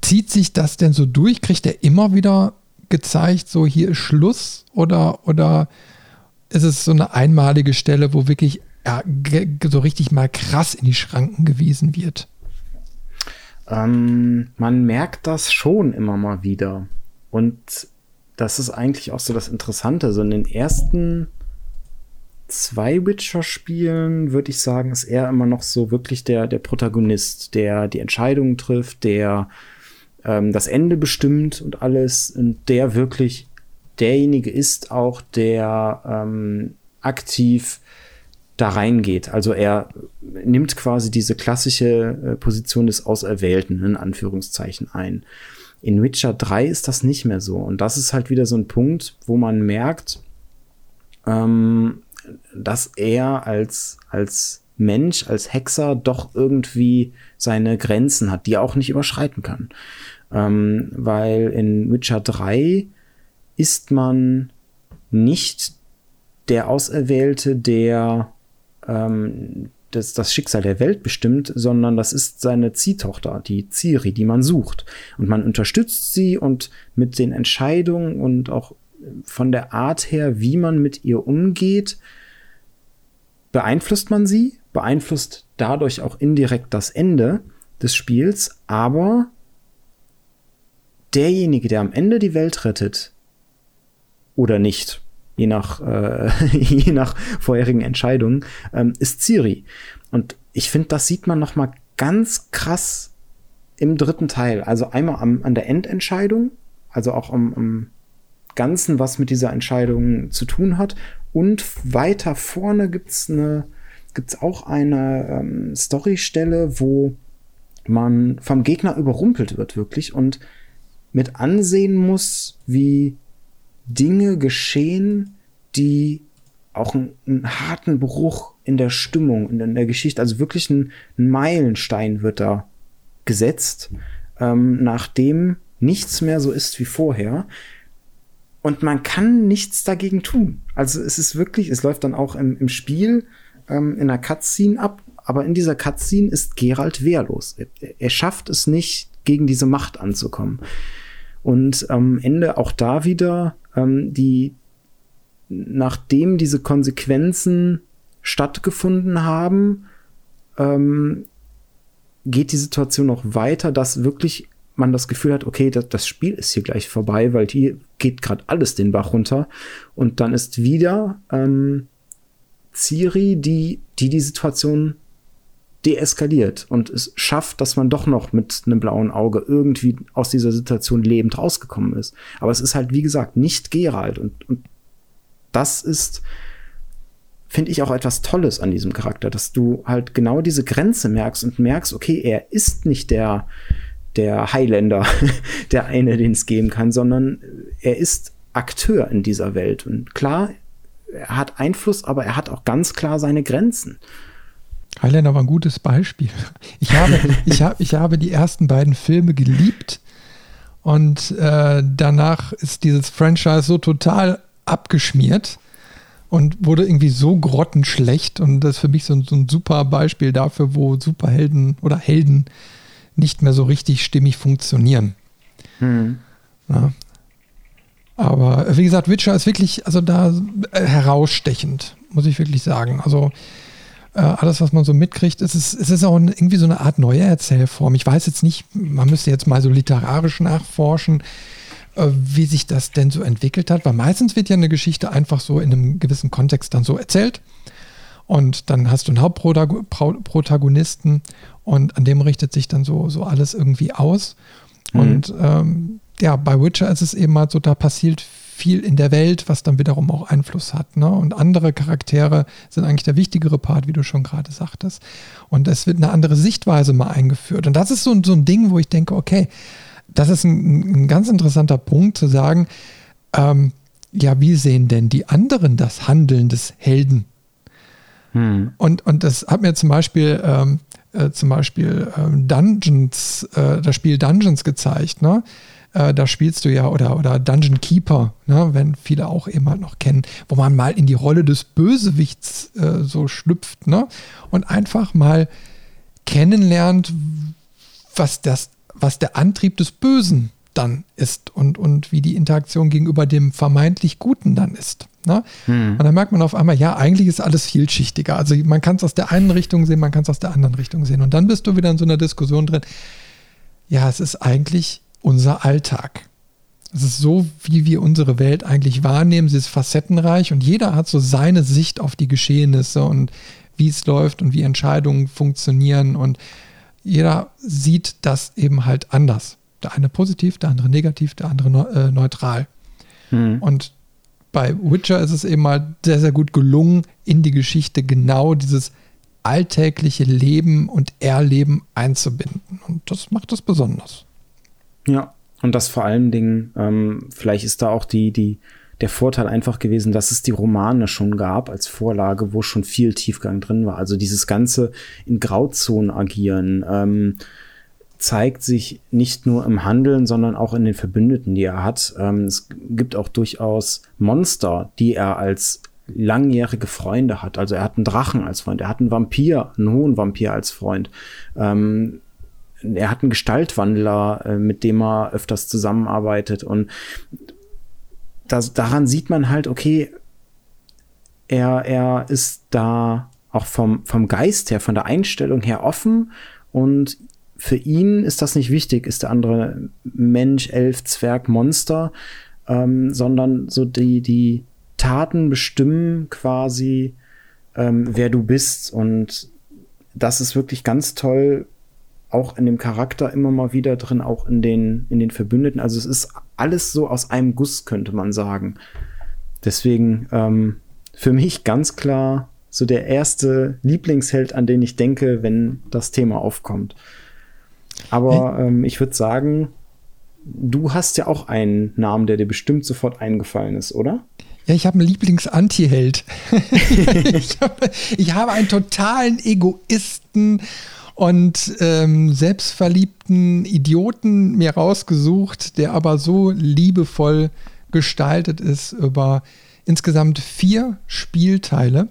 zieht sich das denn so durch? Kriegt er immer wieder gezeigt, so hier ist Schluss oder, oder ist es so eine einmalige Stelle, wo wirklich ja, so richtig mal krass in die Schranken gewiesen wird? Ähm, man merkt das schon immer mal wieder. Und das ist eigentlich auch so das Interessante. So in den ersten zwei Witcher-Spielen würde ich sagen, ist er immer noch so wirklich der, der Protagonist, der die Entscheidungen trifft, der ähm, das Ende bestimmt und alles und der wirklich derjenige ist auch, der ähm, aktiv da reingeht. Also er nimmt quasi diese klassische äh, Position des Auserwählten in Anführungszeichen ein. In Witcher 3 ist das nicht mehr so. Und das ist halt wieder so ein Punkt, wo man merkt, ähm, dass er als, als Mensch, als Hexer doch irgendwie seine Grenzen hat, die er auch nicht überschreiten kann. Ähm, weil in Witcher 3 ist man nicht der Auserwählte, der ähm, das, das Schicksal der Welt bestimmt, sondern das ist seine Ziehtochter, die Ciri, die man sucht. Und man unterstützt sie und mit den Entscheidungen und auch von der Art her, wie man mit ihr umgeht, beeinflusst man sie, beeinflusst dadurch auch indirekt das Ende des Spiels, aber derjenige, der am Ende die Welt rettet oder nicht, je nach, äh, je nach vorherigen Entscheidungen, ähm, ist Ciri. Und ich finde, das sieht man noch mal ganz krass im dritten Teil. Also einmal am, an der Endentscheidung, also auch am, am Ganzen, was mit dieser Entscheidung zu tun hat. Und weiter vorne gibt's eine, gibt's auch eine ähm, Storystelle, wo man vom Gegner überrumpelt wird, wirklich, und mit ansehen muss, wie Dinge geschehen, die auch einen, einen harten Bruch in der Stimmung, in, in der Geschichte, also wirklich ein, ein Meilenstein wird da gesetzt, ähm, nachdem nichts mehr so ist wie vorher. Und man kann nichts dagegen tun. Also es ist wirklich, es läuft dann auch im, im Spiel ähm, in einer Cutscene ab, aber in dieser Cutscene ist Geralt wehrlos. Er, er schafft es nicht, gegen diese Macht anzukommen. Und am Ende auch da wieder ähm, die, nachdem diese Konsequenzen stattgefunden haben, ähm, geht die Situation noch weiter, dass wirklich man das Gefühl hat, okay, das, das Spiel ist hier gleich vorbei, weil hier geht gerade alles den Bach runter. Und dann ist wieder ähm, Ciri, die, die die Situation deeskaliert und es schafft, dass man doch noch mit einem blauen Auge irgendwie aus dieser Situation lebend rausgekommen ist. Aber es ist halt, wie gesagt, nicht Geralt und, und das ist, finde ich auch etwas Tolles an diesem Charakter, dass du halt genau diese Grenze merkst und merkst, okay, er ist nicht der, der Highlander, der eine, den es geben kann, sondern er ist Akteur in dieser Welt. Und klar, er hat Einfluss, aber er hat auch ganz klar seine Grenzen. Highlander war ein gutes Beispiel. Ich habe, ich habe, ich habe die ersten beiden Filme geliebt und äh, danach ist dieses Franchise so total abgeschmiert und wurde irgendwie so grottenschlecht und das ist für mich so, so ein super Beispiel dafür, wo Superhelden oder Helden nicht mehr so richtig stimmig funktionieren. Hm. Ja. Aber wie gesagt, Witcher ist wirklich, also da äh, herausstechend, muss ich wirklich sagen. Also äh, alles, was man so mitkriegt, es ist, es ist auch irgendwie so eine Art neue Erzählform. Ich weiß jetzt nicht, man müsste jetzt mal so literarisch nachforschen, äh, wie sich das denn so entwickelt hat, weil meistens wird ja eine Geschichte einfach so in einem gewissen Kontext dann so erzählt. Und dann hast du einen Hauptprotagonisten und an dem richtet sich dann so, so alles irgendwie aus. Mhm. Und ähm, ja, bei Witcher ist es eben halt so, da passiert viel in der Welt, was dann wiederum auch Einfluss hat. Ne? Und andere Charaktere sind eigentlich der wichtigere Part, wie du schon gerade sagtest. Und es wird eine andere Sichtweise mal eingeführt. Und das ist so, so ein Ding, wo ich denke, okay, das ist ein, ein ganz interessanter Punkt zu sagen, ähm, ja, wie sehen denn die anderen das Handeln des Helden? Hm. Und, und das hat mir zum Beispiel, ähm, äh, zum Beispiel ähm, Dungeons, äh, das Spiel Dungeons gezeigt, ne? Äh, da spielst du ja, oder, oder Dungeon Keeper, ne, wenn viele auch eben halt noch kennen, wo man mal in die Rolle des Bösewichts äh, so schlüpft, ne? Und einfach mal kennenlernt, was das, was der Antrieb des Bösen dann ist und, und wie die Interaktion gegenüber dem vermeintlich Guten dann ist. Ne? Hm. Und dann merkt man auf einmal, ja, eigentlich ist alles vielschichtiger. Also man kann es aus der einen Richtung sehen, man kann es aus der anderen Richtung sehen. Und dann bist du wieder in so einer Diskussion drin. Ja, es ist eigentlich unser Alltag. Es ist so, wie wir unsere Welt eigentlich wahrnehmen. Sie ist facettenreich und jeder hat so seine Sicht auf die Geschehnisse und wie es läuft und wie Entscheidungen funktionieren. Und jeder sieht das eben halt anders. Der eine positiv, der andere negativ, der andere äh, neutral. Hm. Und bei Witcher ist es eben mal sehr, sehr gut gelungen, in die Geschichte genau dieses alltägliche Leben und Erleben einzubinden. Und das macht es besonders. Ja, und das vor allen Dingen, ähm, vielleicht ist da auch die, die, der Vorteil einfach gewesen, dass es die Romane schon gab als Vorlage, wo schon viel Tiefgang drin war. Also dieses ganze in Grauzonen agieren, ähm, zeigt sich nicht nur im Handeln, sondern auch in den Verbündeten, die er hat. Ähm, es gibt auch durchaus Monster, die er als langjährige Freunde hat. Also er hat einen Drachen als Freund, er hat einen Vampir, einen hohen Vampir als Freund. Ähm, er hat einen Gestaltwandler, äh, mit dem er öfters zusammenarbeitet. Und das, daran sieht man halt, okay, er, er ist da auch vom, vom Geist her, von der Einstellung her offen und für ihn ist das nicht wichtig, ist der andere Mensch, Elf, Zwerg, Monster, ähm, sondern so die, die Taten bestimmen quasi, ähm, wer du bist. Und das ist wirklich ganz toll, auch in dem Charakter immer mal wieder drin, auch in den, in den Verbündeten. Also es ist alles so aus einem Guss, könnte man sagen. Deswegen ähm, für mich ganz klar so der erste Lieblingsheld, an den ich denke, wenn das Thema aufkommt. Aber ähm, ich würde sagen, du hast ja auch einen Namen, der dir bestimmt sofort eingefallen ist, oder? Ja, ich habe einen Lieblings-Anti-Held. ich, habe, ich habe einen totalen Egoisten und ähm, selbstverliebten Idioten mir rausgesucht, der aber so liebevoll gestaltet ist über insgesamt vier Spielteile.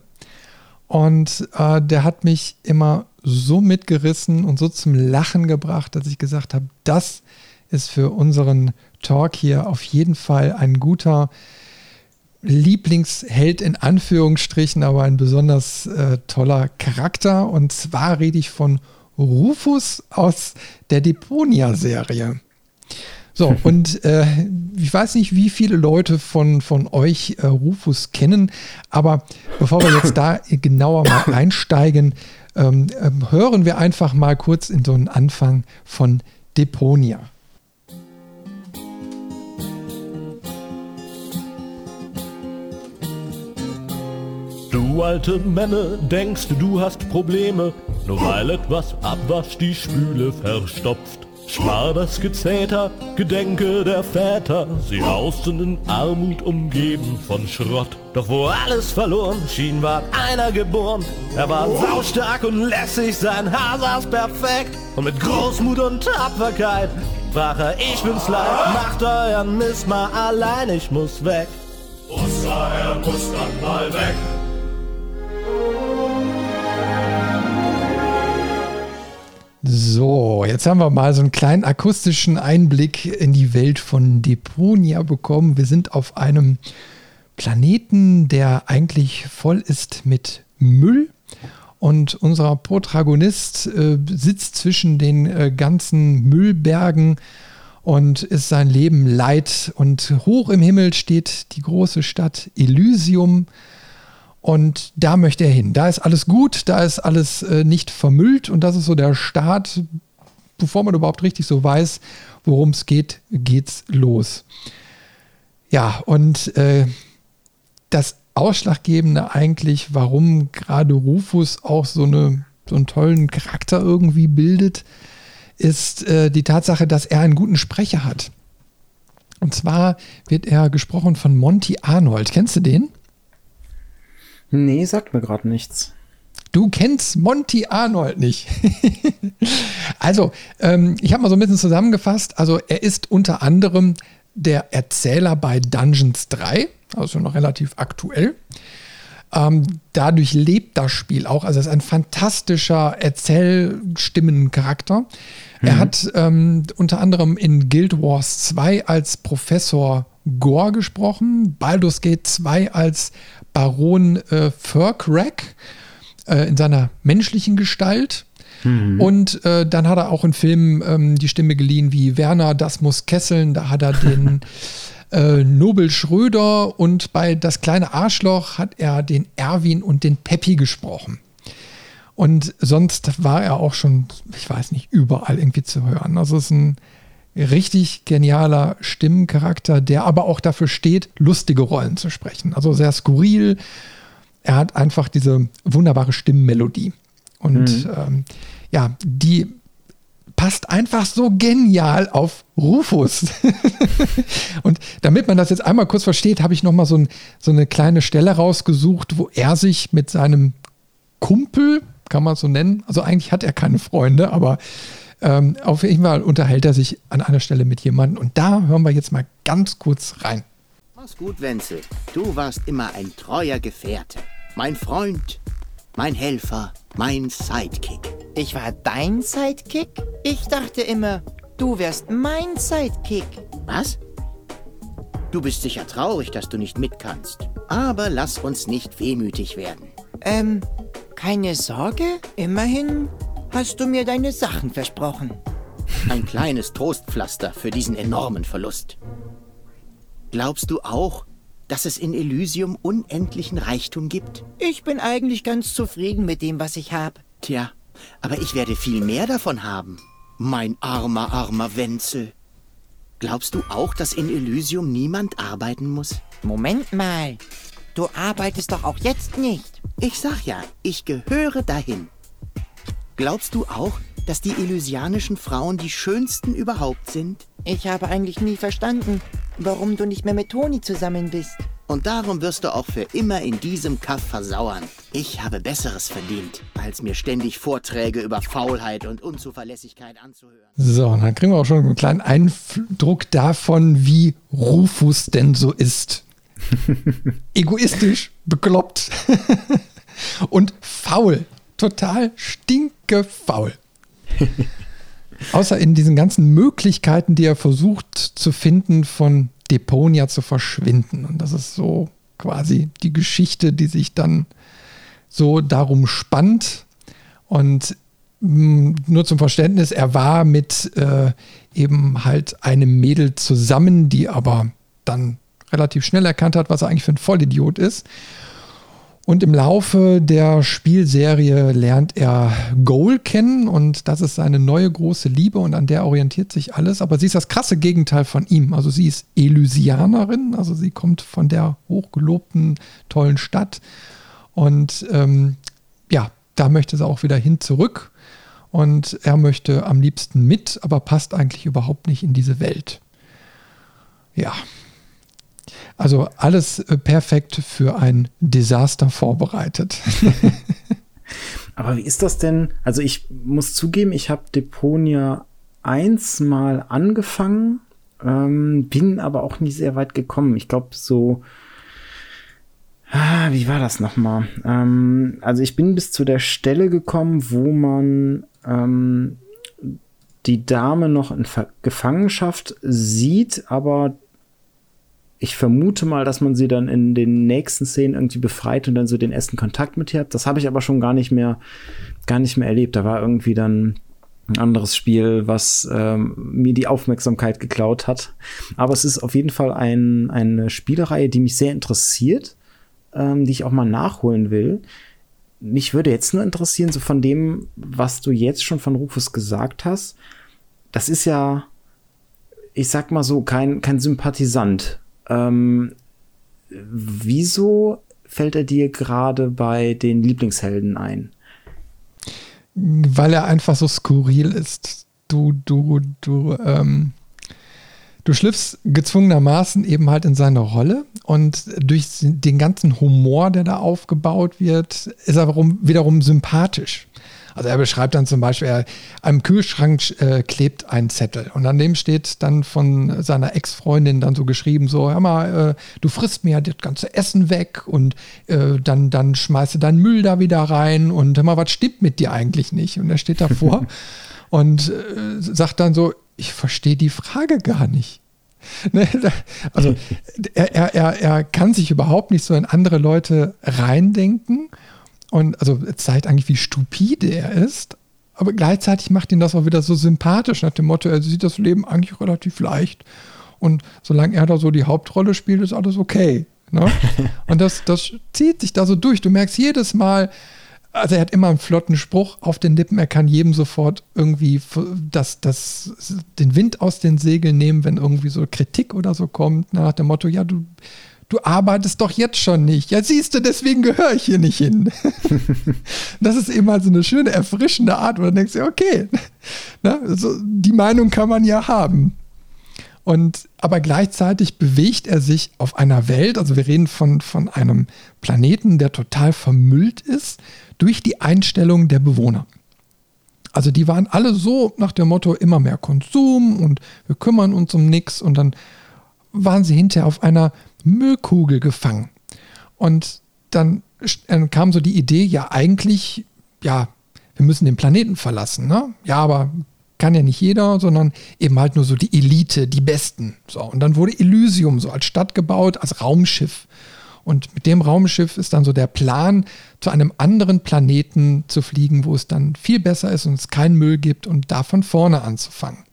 Und äh, der hat mich immer so mitgerissen und so zum Lachen gebracht, dass ich gesagt habe, das ist für unseren Talk hier auf jeden Fall ein guter Lieblingsheld in Anführungsstrichen, aber ein besonders äh, toller Charakter. Und zwar rede ich von Rufus aus der Deponia-Serie. So, und äh, ich weiß nicht, wie viele Leute von, von euch äh, Rufus kennen, aber bevor wir jetzt da genauer mal einsteigen, ähm, ähm, hören wir einfach mal kurz in so einen Anfang von Deponia. Du alte Männer, denkst du hast Probleme, nur weil etwas Abwasch die Spüle verstopft. Spar das Gezeter, Gedenke der Väter, sie hausten in Armut umgeben von Schrott. Doch wo alles verloren schien, war einer geboren. Er war saustark und lässig, sein Haar saß perfekt. Und mit Großmut und Tapferkeit sprach er, ich bin's leid, macht euren Mist mal allein, ich muss weg. Oster, er muss dann mal weg. So, jetzt haben wir mal so einen kleinen akustischen Einblick in die Welt von Deponia bekommen. Wir sind auf einem Planeten, der eigentlich voll ist mit Müll. Und unser Protagonist äh, sitzt zwischen den äh, ganzen Müllbergen und ist sein Leben leid. Und hoch im Himmel steht die große Stadt Elysium. Und da möchte er hin. Da ist alles gut, da ist alles äh, nicht vermüllt und das ist so der Start, bevor man überhaupt richtig so weiß, worum es geht, geht's los. Ja, und äh, das Ausschlaggebende eigentlich, warum gerade Rufus auch so, eine, so einen tollen Charakter irgendwie bildet, ist äh, die Tatsache, dass er einen guten Sprecher hat. Und zwar wird er gesprochen von Monty Arnold. Kennst du den? Nee, sagt mir gerade nichts. Du kennst Monty Arnold nicht. also, ähm, ich habe mal so ein bisschen zusammengefasst. Also, er ist unter anderem der Erzähler bei Dungeons 3, also noch relativ aktuell. Ähm, dadurch lebt das Spiel auch. Also, es ist ein fantastischer Erzählstimmencharakter. Mhm. Er hat ähm, unter anderem in Guild Wars 2 als Professor Gore gesprochen, Baldur's Gate 2 als Baron äh, Furkrack äh, in seiner menschlichen Gestalt. Mhm. Und äh, dann hat er auch in Filmen ähm, die Stimme geliehen wie Werner, das muss kesseln. Da hat er den äh, Nobel Schröder und bei Das kleine Arschloch hat er den Erwin und den Peppi gesprochen. Und sonst war er auch schon, ich weiß nicht, überall irgendwie zu hören. Also es ist ein richtig genialer Stimmencharakter, der aber auch dafür steht, lustige Rollen zu sprechen. Also sehr skurril. Er hat einfach diese wunderbare Stimmmelodie. Und mhm. ähm, ja, die passt einfach so genial auf Rufus. und damit man das jetzt einmal kurz versteht, habe ich noch mal so, ein, so eine kleine Stelle rausgesucht, wo er sich mit seinem Kumpel, kann man es so nennen, also eigentlich hat er keine Freunde, aber ähm, auf jeden Fall unterhält er sich an einer Stelle mit jemandem und da hören wir jetzt mal ganz kurz rein. Mach's gut, Wenzel. Du warst immer ein treuer Gefährte. Mein Freund, mein Helfer, mein Sidekick. Ich war dein Sidekick? Ich dachte immer, du wärst mein Sidekick. Was? Du bist sicher traurig, dass du nicht mit kannst. Aber lass uns nicht wehmütig werden. Ähm, keine Sorge. Immerhin hast du mir deine Sachen versprochen. Ein kleines Trostpflaster für diesen enormen Verlust. Glaubst du auch, dass es in Elysium unendlichen Reichtum gibt? Ich bin eigentlich ganz zufrieden mit dem, was ich habe. Tja, aber ich werde viel mehr davon haben. Mein armer, armer Wenzel. Glaubst du auch, dass in Elysium niemand arbeiten muss? Moment mal. Du arbeitest doch auch jetzt nicht. Ich sag ja, ich gehöre dahin. Glaubst du auch, dass die elysianischen Frauen die schönsten überhaupt sind? Ich habe eigentlich nie verstanden, warum du nicht mehr mit Toni zusammen bist. Und darum wirst du auch für immer in diesem Kaff versauern. Ich habe Besseres verdient, als mir ständig Vorträge über Faulheit und Unzuverlässigkeit anzuhören. So, und dann kriegen wir auch schon einen kleinen Eindruck davon, wie Rufus denn so ist. Egoistisch, bekloppt und faul. Total stinkefaul. Außer in diesen ganzen Möglichkeiten, die er versucht zu finden, von Deponia zu verschwinden. Und das ist so quasi die Geschichte, die sich dann so darum spannt. Und mh, mm, nur zum Verständnis, er war mit äh, eben halt einem Mädel zusammen, die aber dann relativ schnell erkannt hat, was er eigentlich für ein Vollidiot ist und im Laufe der Spielserie lernt er Goal kennen und das ist seine neue große Liebe und an der orientiert sich alles. Aber sie ist das krasse Gegenteil von ihm. Also sie ist Elysianerin, also sie kommt von der hochgelobten, tollen Stadt. Und ähm, ja, da möchte sie auch wieder hin zurück. Und er möchte am liebsten mit, aber passt eigentlich überhaupt nicht in diese Welt. Ja, also alles äh, perfekt für ein Desaster vorbereitet. Aber wie ist das denn? Also ich muss zugeben, ich habe Deponia 1 mal angefangen, ähm, bin aber auch nicht sehr weit gekommen. Ich glaube so, ah, wie war das nochmal? Ähm, also ich bin bis zu der Stelle gekommen, wo man ähm, die Dame noch in Ver Gefangenschaft sieht, aber ich vermute mal, dass man sie dann in den nächsten Szenen irgendwie befreit und dann so den ersten Kontakt mit ihr hat. Das habe ich aber schon gar nicht mehr, gar nicht mehr erlebt. Da war irgendwie dann ein anderes Spiel, was ähm, mir die Aufmerksamkeit geklaut hat. Aber es ist auf jeden Fall ein, eine Spielereihe, die mich sehr interessiert. ähm, die ich auch mal nachholen will. Mich würde jetzt nur interessieren, so von dem, was du jetzt schon von Rufus gesagt hast, das ist ja, ich sag mal so, kein, kein Sympathisant. Ähm, wieso fällt er dir gerade bei den Lieblingshelden ein? Weil er einfach so skurril ist. Du, du, du, ähm, du schlüpfst gezwungenermaßen eben halt in seine Rolle und durch den ganzen Humor, der da aufgebaut wird, ist er wiederum sympathisch. Also er beschreibt dann zum Beispiel, er, am Kühlschrank äh, klebt ein Zettel und an dem steht dann von seiner Ex-Freundin dann so geschrieben, so, hör mal, äh, du frisst mir ja das ganze Essen weg und äh, dann, dann schmeißt du deinen Müll da wieder rein und hör mal, was stimmt mit dir eigentlich nicht? Und er steht davor und äh, sagt dann so, ich verstehe die Frage gar nicht. Ne, also er, er, er kann sich überhaupt nicht so in andere Leute reindenken und also zeigt eigentlich, wie stupide er ist. Aber gleichzeitig macht ihn das auch wieder so sympathisch, nach dem Motto, er sieht das Leben eigentlich relativ leicht. Und solange er da so die Hauptrolle spielt, ist alles okay. Ne? Und das, das zieht sich da so durch. Du merkst jedes Mal, also er hat immer einen flotten Spruch auf den Lippen. Er kann jedem sofort irgendwie das, das, den Wind aus den Segeln nehmen, wenn irgendwie so Kritik oder so kommt. Nach dem Motto, ja, du du arbeitest doch jetzt schon nicht. Ja, siehst du, deswegen gehöre ich hier nicht hin. das ist eben halt so eine schöne, erfrischende Art, wo du denkst, ja, okay, ne, so, die Meinung kann man ja haben. Und aber gleichzeitig bewegt er sich auf einer Welt, also wir reden von, von einem Planeten, der total vermüllt ist, durch die Einstellung der Bewohner. Also die waren alle so nach dem Motto immer mehr Konsum und wir kümmern uns um nichts und dann waren sie hinterher auf einer Müllkugel gefangen. Und dann kam so die Idee, ja eigentlich, ja, wir müssen den Planeten verlassen. Ne? Ja, aber kann ja nicht jeder, sondern eben halt nur so die Elite, die Besten. So, und dann wurde Elysium so als Stadt gebaut, als Raumschiff. Und mit dem Raumschiff ist dann so der Plan, zu einem anderen Planeten zu fliegen, wo es dann viel besser ist und es keinen Müll gibt und da von vorne anzufangen.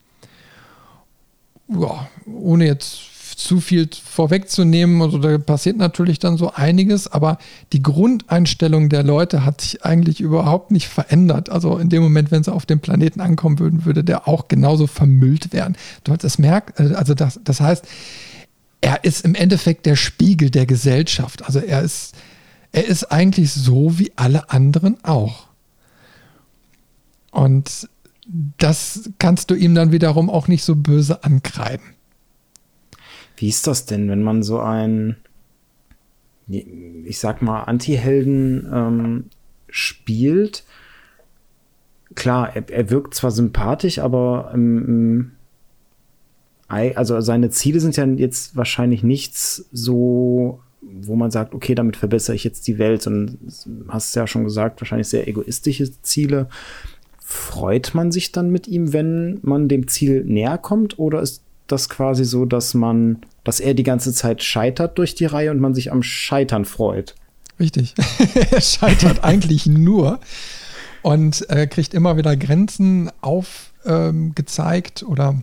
Ja, ohne jetzt zu viel vorwegzunehmen. Also da passiert natürlich dann so einiges, aber die Grundeinstellung der Leute hat sich eigentlich überhaupt nicht verändert. Also in dem Moment, wenn sie auf dem Planeten ankommen würden, würde der auch genauso vermüllt werden. Du das merkt, also das, das heißt, er ist im Endeffekt der Spiegel der Gesellschaft. Also er ist, er ist eigentlich so wie alle anderen auch. Und das kannst du ihm dann wiederum auch nicht so böse ankreiden. Wie ist das denn, wenn man so ein, ich sag mal, Anti-Helden ähm, spielt? Klar, er, er, wirkt zwar sympathisch, aber ähm, also seine Ziele sind ja jetzt wahrscheinlich nichts so, wo man sagt, okay, damit verbessere ich jetzt die Welt, sondern hast ja schon gesagt, wahrscheinlich sehr egoistische Ziele. Freut man sich dann mit ihm, wenn man dem Ziel näher kommt, oder ist das quasi so, dass man, dass er die ganze Zeit scheitert durch die Reihe und man sich am Scheitern freut. Richtig. er scheitert eigentlich nur und äh, kriegt immer wieder Grenzen aufgezeigt ähm, oder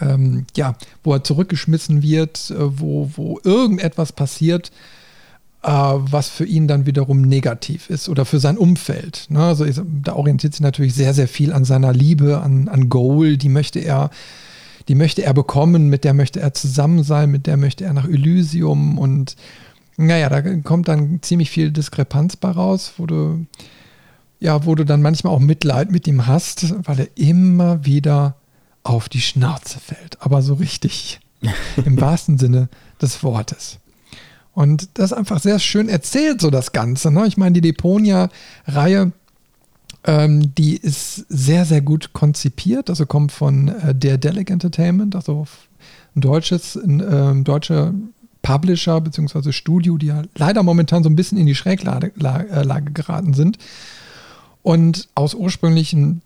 ähm, ja, wo er zurückgeschmissen wird, äh, wo, wo irgendetwas passiert, äh, was für ihn dann wiederum negativ ist oder für sein Umfeld. Ne? Also da orientiert sich natürlich sehr, sehr viel an seiner Liebe, an, an Goal, die möchte er die möchte er bekommen, mit der möchte er zusammen sein, mit der möchte er nach Elysium und naja, da kommt dann ziemlich viel Diskrepanz bei raus, wo du, ja, wo du dann manchmal auch Mitleid mit ihm hast, weil er immer wieder auf die Schnauze fällt. Aber so richtig. Im wahrsten Sinne des Wortes. Und das ist einfach sehr schön erzählt, so das Ganze. Ne? Ich meine, die Deponia-Reihe ähm, die ist sehr, sehr gut konzipiert. Also kommt von äh, der Delic Entertainment, also ein deutsches, ein äh, deutscher Publisher bzw. Studio, die ja leider momentan so ein bisschen in die Schräglage Lage, äh, Lage geraten sind. Und aus ursprünglichen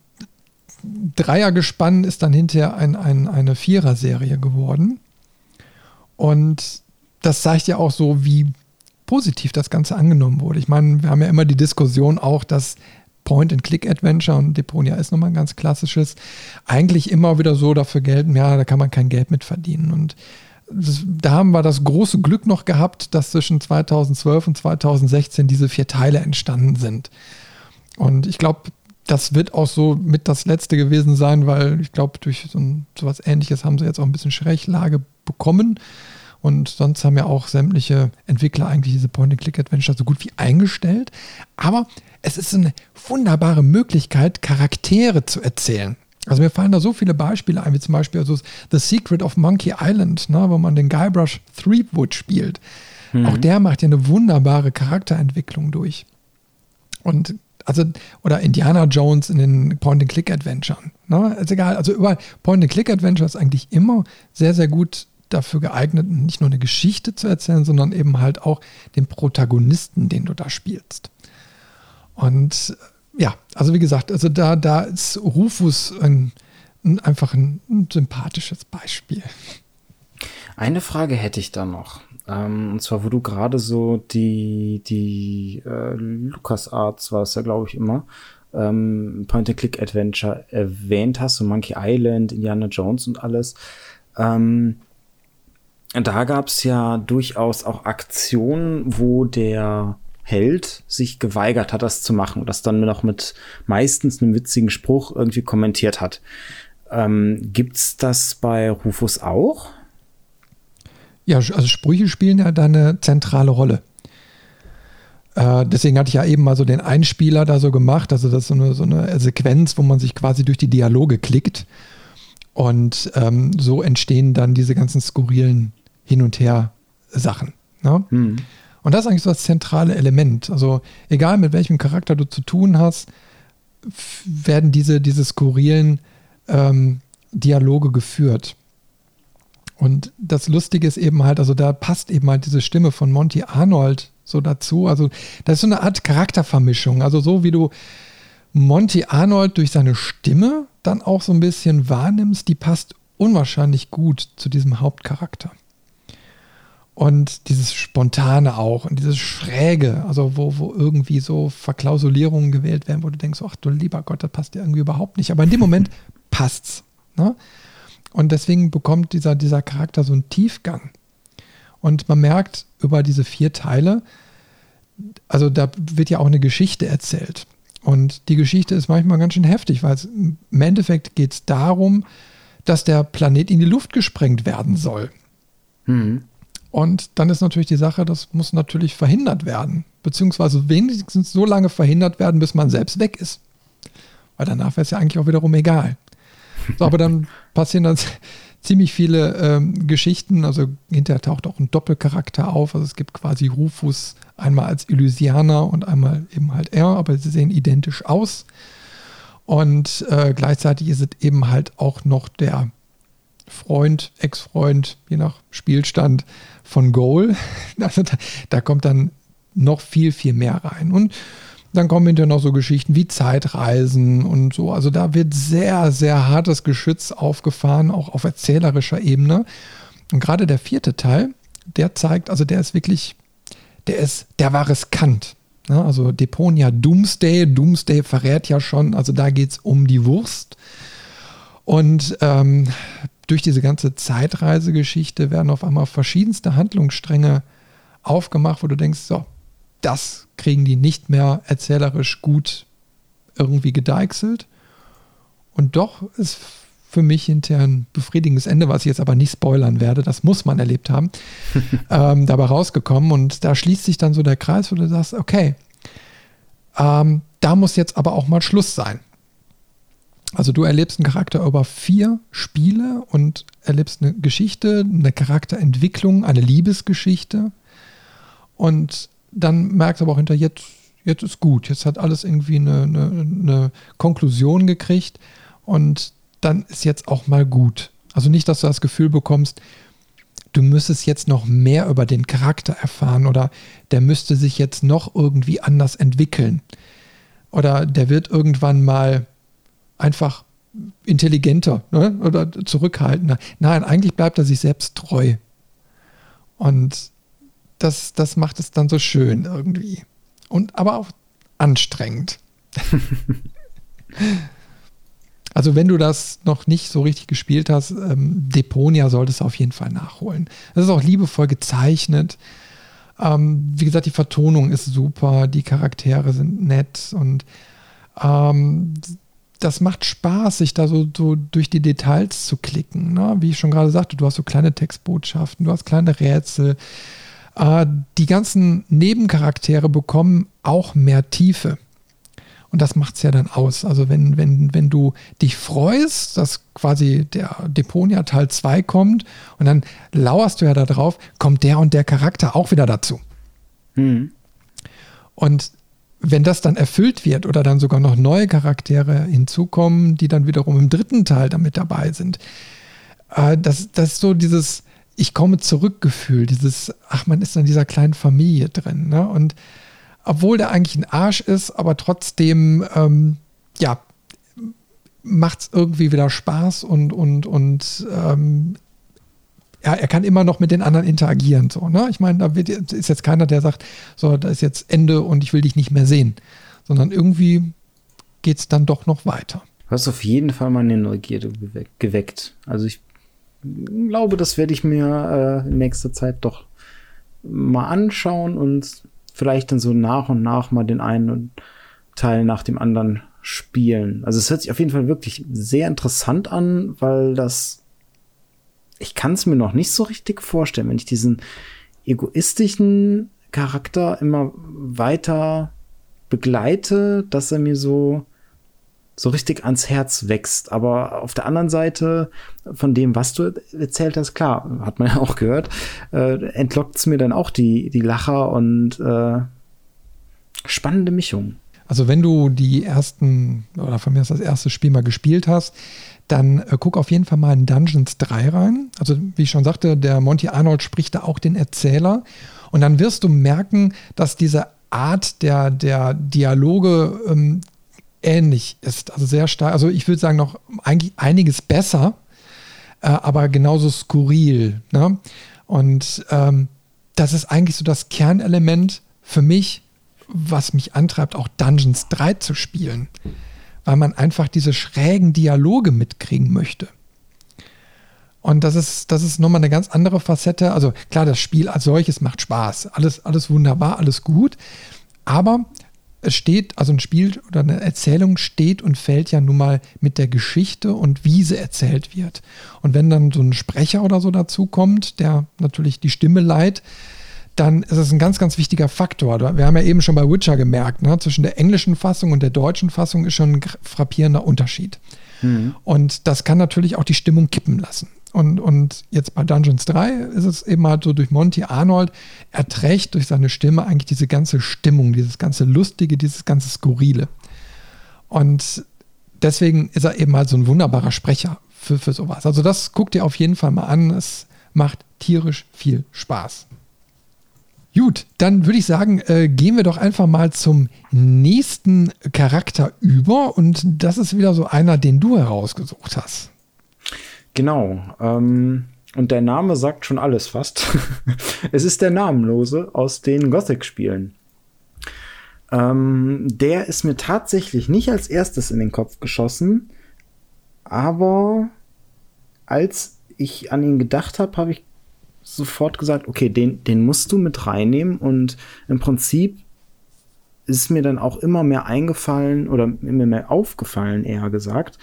Dreiergespann ist dann hinterher ein, ein, eine Vierer-Serie geworden. Und das zeigt ja auch so, wie positiv das Ganze angenommen wurde. Ich meine, wir haben ja immer die Diskussion auch, dass Point-and-Click-Adventure und Deponia ist nochmal ein ganz klassisches, eigentlich immer wieder so dafür gelten, ja, da kann man kein Geld mit verdienen. Und das, da haben wir das große Glück noch gehabt, dass zwischen 2012 und 2016 diese vier Teile entstanden sind. Und ich glaube, das wird auch so mit das letzte gewesen sein, weil ich glaube, durch so, ein, so was ähnliches haben sie jetzt auch ein bisschen Schräglage bekommen. Und sonst haben ja auch sämtliche Entwickler eigentlich diese Point-and-Click-Adventure so gut wie eingestellt. Aber es ist eine wunderbare Möglichkeit, Charaktere zu erzählen. Also mir fallen da so viele Beispiele ein, wie zum Beispiel also The Secret of Monkey Island, ne, wo man den Guybrush Threepwood spielt. Mhm. Auch der macht ja eine wunderbare Charakterentwicklung durch. Und also, oder Indiana Jones in den Point-and-Click-Adventuren. Ne? Ist egal, also über Point-and-Click-Adventure ist eigentlich immer sehr, sehr gut dafür geeignet, nicht nur eine Geschichte zu erzählen, sondern eben halt auch den Protagonisten, den du da spielst. Und ja, also wie gesagt, also da, da ist Rufus ein, ein, einfach ein, ein sympathisches Beispiel. Eine Frage hätte ich da noch. Ähm, und zwar, wo du gerade so die, die äh, LucasArts war es ja, glaube ich, immer, ähm, Point-and-Click-Adventure erwähnt hast, so Monkey Island, Indiana Jones und alles. Ähm, da gab es ja durchaus auch Aktionen, wo der Held sich geweigert hat, das zu machen, das dann noch mit meistens einem witzigen Spruch irgendwie kommentiert hat. Ähm, gibt's das bei Rufus auch? Ja, also Sprüche spielen ja da eine zentrale Rolle. Äh, deswegen hatte ich ja eben mal so den Einspieler da so gemacht. Also das ist so eine, so eine Sequenz, wo man sich quasi durch die Dialoge klickt. Und ähm, so entstehen dann diese ganzen skurrilen Hin- und Her-Sachen. Ne? Mhm. Und das ist eigentlich so das zentrale Element. Also egal mit welchem Charakter du zu tun hast, werden diese, diese skurrilen ähm, Dialoge geführt. Und das Lustige ist eben halt, also da passt eben halt diese Stimme von Monty Arnold so dazu. Also das ist so eine Art Charaktervermischung. Also so wie du Monty Arnold durch seine Stimme dann auch so ein bisschen wahrnimmst, die passt unwahrscheinlich gut zu diesem Hauptcharakter. Und dieses Spontane auch und dieses Schräge, also wo, wo irgendwie so Verklausulierungen gewählt werden, wo du denkst, ach du lieber Gott, das passt dir irgendwie überhaupt nicht. Aber in dem Moment passt's. Ne? Und deswegen bekommt dieser, dieser Charakter so einen Tiefgang. Und man merkt über diese vier Teile, also da wird ja auch eine Geschichte erzählt. Und die Geschichte ist manchmal ganz schön heftig, weil es im Endeffekt geht es darum, dass der Planet in die Luft gesprengt werden soll. Mhm. Und dann ist natürlich die Sache, das muss natürlich verhindert werden, beziehungsweise wenigstens so lange verhindert werden, bis man selbst weg ist. Weil danach wäre es ja eigentlich auch wiederum egal. So, aber dann passieren dann ziemlich viele ähm, Geschichten. Also hinterher taucht auch ein Doppelcharakter auf. Also es gibt quasi Rufus einmal als Illusianer und einmal eben halt er, aber sie sehen identisch aus. Und äh, gleichzeitig ist es eben halt auch noch der Freund, Ex-Freund, je nach Spielstand von Goal. Also da, da kommt dann noch viel, viel mehr rein. Und dann kommen hinterher noch so Geschichten wie Zeitreisen und so. Also da wird sehr, sehr hartes Geschütz aufgefahren, auch auf erzählerischer Ebene. Und gerade der vierte Teil, der zeigt, also der ist wirklich, der ist, der war riskant. Ja, also Deponia Doomsday, Doomsday verrät ja schon, also da geht es um die Wurst. Und ähm, durch diese ganze Zeitreisegeschichte werden auf einmal verschiedenste Handlungsstränge aufgemacht, wo du denkst, so, das kriegen die nicht mehr erzählerisch gut irgendwie gedeichselt. Und doch ist für mich hinterher ein befriedigendes Ende, was ich jetzt aber nicht spoilern werde, das muss man erlebt haben, ähm, dabei rausgekommen. Und da schließt sich dann so der Kreis, wo du sagst, okay, ähm, da muss jetzt aber auch mal Schluss sein. Also du erlebst einen Charakter über vier Spiele und erlebst eine Geschichte, eine Charakterentwicklung, eine Liebesgeschichte. Und dann merkst du aber auch hinter, jetzt, jetzt ist gut, jetzt hat alles irgendwie eine, eine, eine Konklusion gekriegt und dann ist jetzt auch mal gut. Also nicht, dass du das Gefühl bekommst, du müsstest jetzt noch mehr über den Charakter erfahren oder der müsste sich jetzt noch irgendwie anders entwickeln. Oder der wird irgendwann mal einfach intelligenter ne? oder zurückhaltender. Nein, eigentlich bleibt er sich selbst treu. Und das, das macht es dann so schön irgendwie. Und aber auch anstrengend. Also wenn du das noch nicht so richtig gespielt hast, ähm, Deponia solltest du auf jeden Fall nachholen. Das ist auch liebevoll gezeichnet. Ähm, wie gesagt, die Vertonung ist super, die Charaktere sind nett und ähm, das macht Spaß, sich da so, so durch die Details zu klicken. Ne? Wie ich schon gerade sagte, du hast so kleine Textbotschaften, du hast kleine Rätsel. Äh, die ganzen Nebencharaktere bekommen auch mehr Tiefe. Und das macht es ja dann aus. Also wenn, wenn, wenn du dich freust, dass quasi der Deponia Teil 2 kommt und dann lauerst du ja darauf, kommt der und der Charakter auch wieder dazu. Mhm. Und wenn das dann erfüllt wird oder dann sogar noch neue Charaktere hinzukommen, die dann wiederum im dritten Teil damit dabei sind, äh, das, das ist so dieses Ich komme zurück Gefühl, dieses, ach, man ist in dieser kleinen Familie drin. Ne? Und obwohl der eigentlich ein Arsch ist, aber trotzdem, ähm, ja, macht es irgendwie wieder Spaß und, und, und ähm, ja, er kann immer noch mit den anderen interagieren. So, ne? Ich meine, da wird, ist jetzt keiner, der sagt, so, da ist jetzt Ende und ich will dich nicht mehr sehen. Sondern irgendwie geht es dann doch noch weiter. Du hast auf jeden Fall meine Neugierde geweckt. Also ich glaube, das werde ich mir äh, in nächster Zeit doch mal anschauen und vielleicht dann so nach und nach mal den einen Teil nach dem anderen spielen. Also es hört sich auf jeden Fall wirklich sehr interessant an, weil das ich kann es mir noch nicht so richtig vorstellen, wenn ich diesen egoistischen Charakter immer weiter begleite, dass er mir so so richtig ans Herz wächst. Aber auf der anderen Seite von dem, was du erzählt hast, klar, hat man ja auch gehört, äh, entlockt es mir dann auch die, die Lacher und äh, spannende Mischung. Also wenn du die ersten, oder von mir aus das erste Spiel mal gespielt hast, dann äh, guck auf jeden Fall mal in Dungeons 3 rein. Also wie ich schon sagte, der Monty Arnold spricht da auch den Erzähler. Und dann wirst du merken, dass diese Art der, der Dialoge ähm, ähnlich ist. Also sehr stark, also ich würde sagen noch eigentlich einiges besser, äh, aber genauso skurril. Ne? Und ähm, das ist eigentlich so das Kernelement für mich, was mich antreibt, auch Dungeons 3 zu spielen weil man einfach diese schrägen Dialoge mitkriegen möchte. Und das ist, das ist nochmal eine ganz andere Facette. Also klar, das Spiel als solches macht Spaß. Alles, alles wunderbar, alles gut. Aber es steht, also ein Spiel oder eine Erzählung steht und fällt ja nun mal mit der Geschichte und wie sie erzählt wird. Und wenn dann so ein Sprecher oder so dazu kommt, der natürlich die Stimme leiht, dann ist es ein ganz, ganz wichtiger Faktor. Wir haben ja eben schon bei Witcher gemerkt, ne? zwischen der englischen Fassung und der deutschen Fassung ist schon ein frappierender Unterschied. Mhm. Und das kann natürlich auch die Stimmung kippen lassen. Und, und jetzt bei Dungeons 3 ist es eben halt so durch Monty Arnold, er trägt durch seine Stimme eigentlich diese ganze Stimmung, dieses ganze Lustige, dieses ganze Skurrile. Und deswegen ist er eben halt so ein wunderbarer Sprecher für, für sowas. Also das guckt ihr auf jeden Fall mal an. Es macht tierisch viel Spaß. Gut, dann würde ich sagen, äh, gehen wir doch einfach mal zum nächsten Charakter über. Und das ist wieder so einer, den du herausgesucht hast. Genau. Ähm, und der Name sagt schon alles fast. es ist der Namenlose aus den Gothic-Spielen. Ähm, der ist mir tatsächlich nicht als erstes in den Kopf geschossen. Aber als ich an ihn gedacht habe, habe ich sofort gesagt, okay, den, den musst du mit reinnehmen und im Prinzip ist mir dann auch immer mehr eingefallen oder immer mehr aufgefallen, eher gesagt,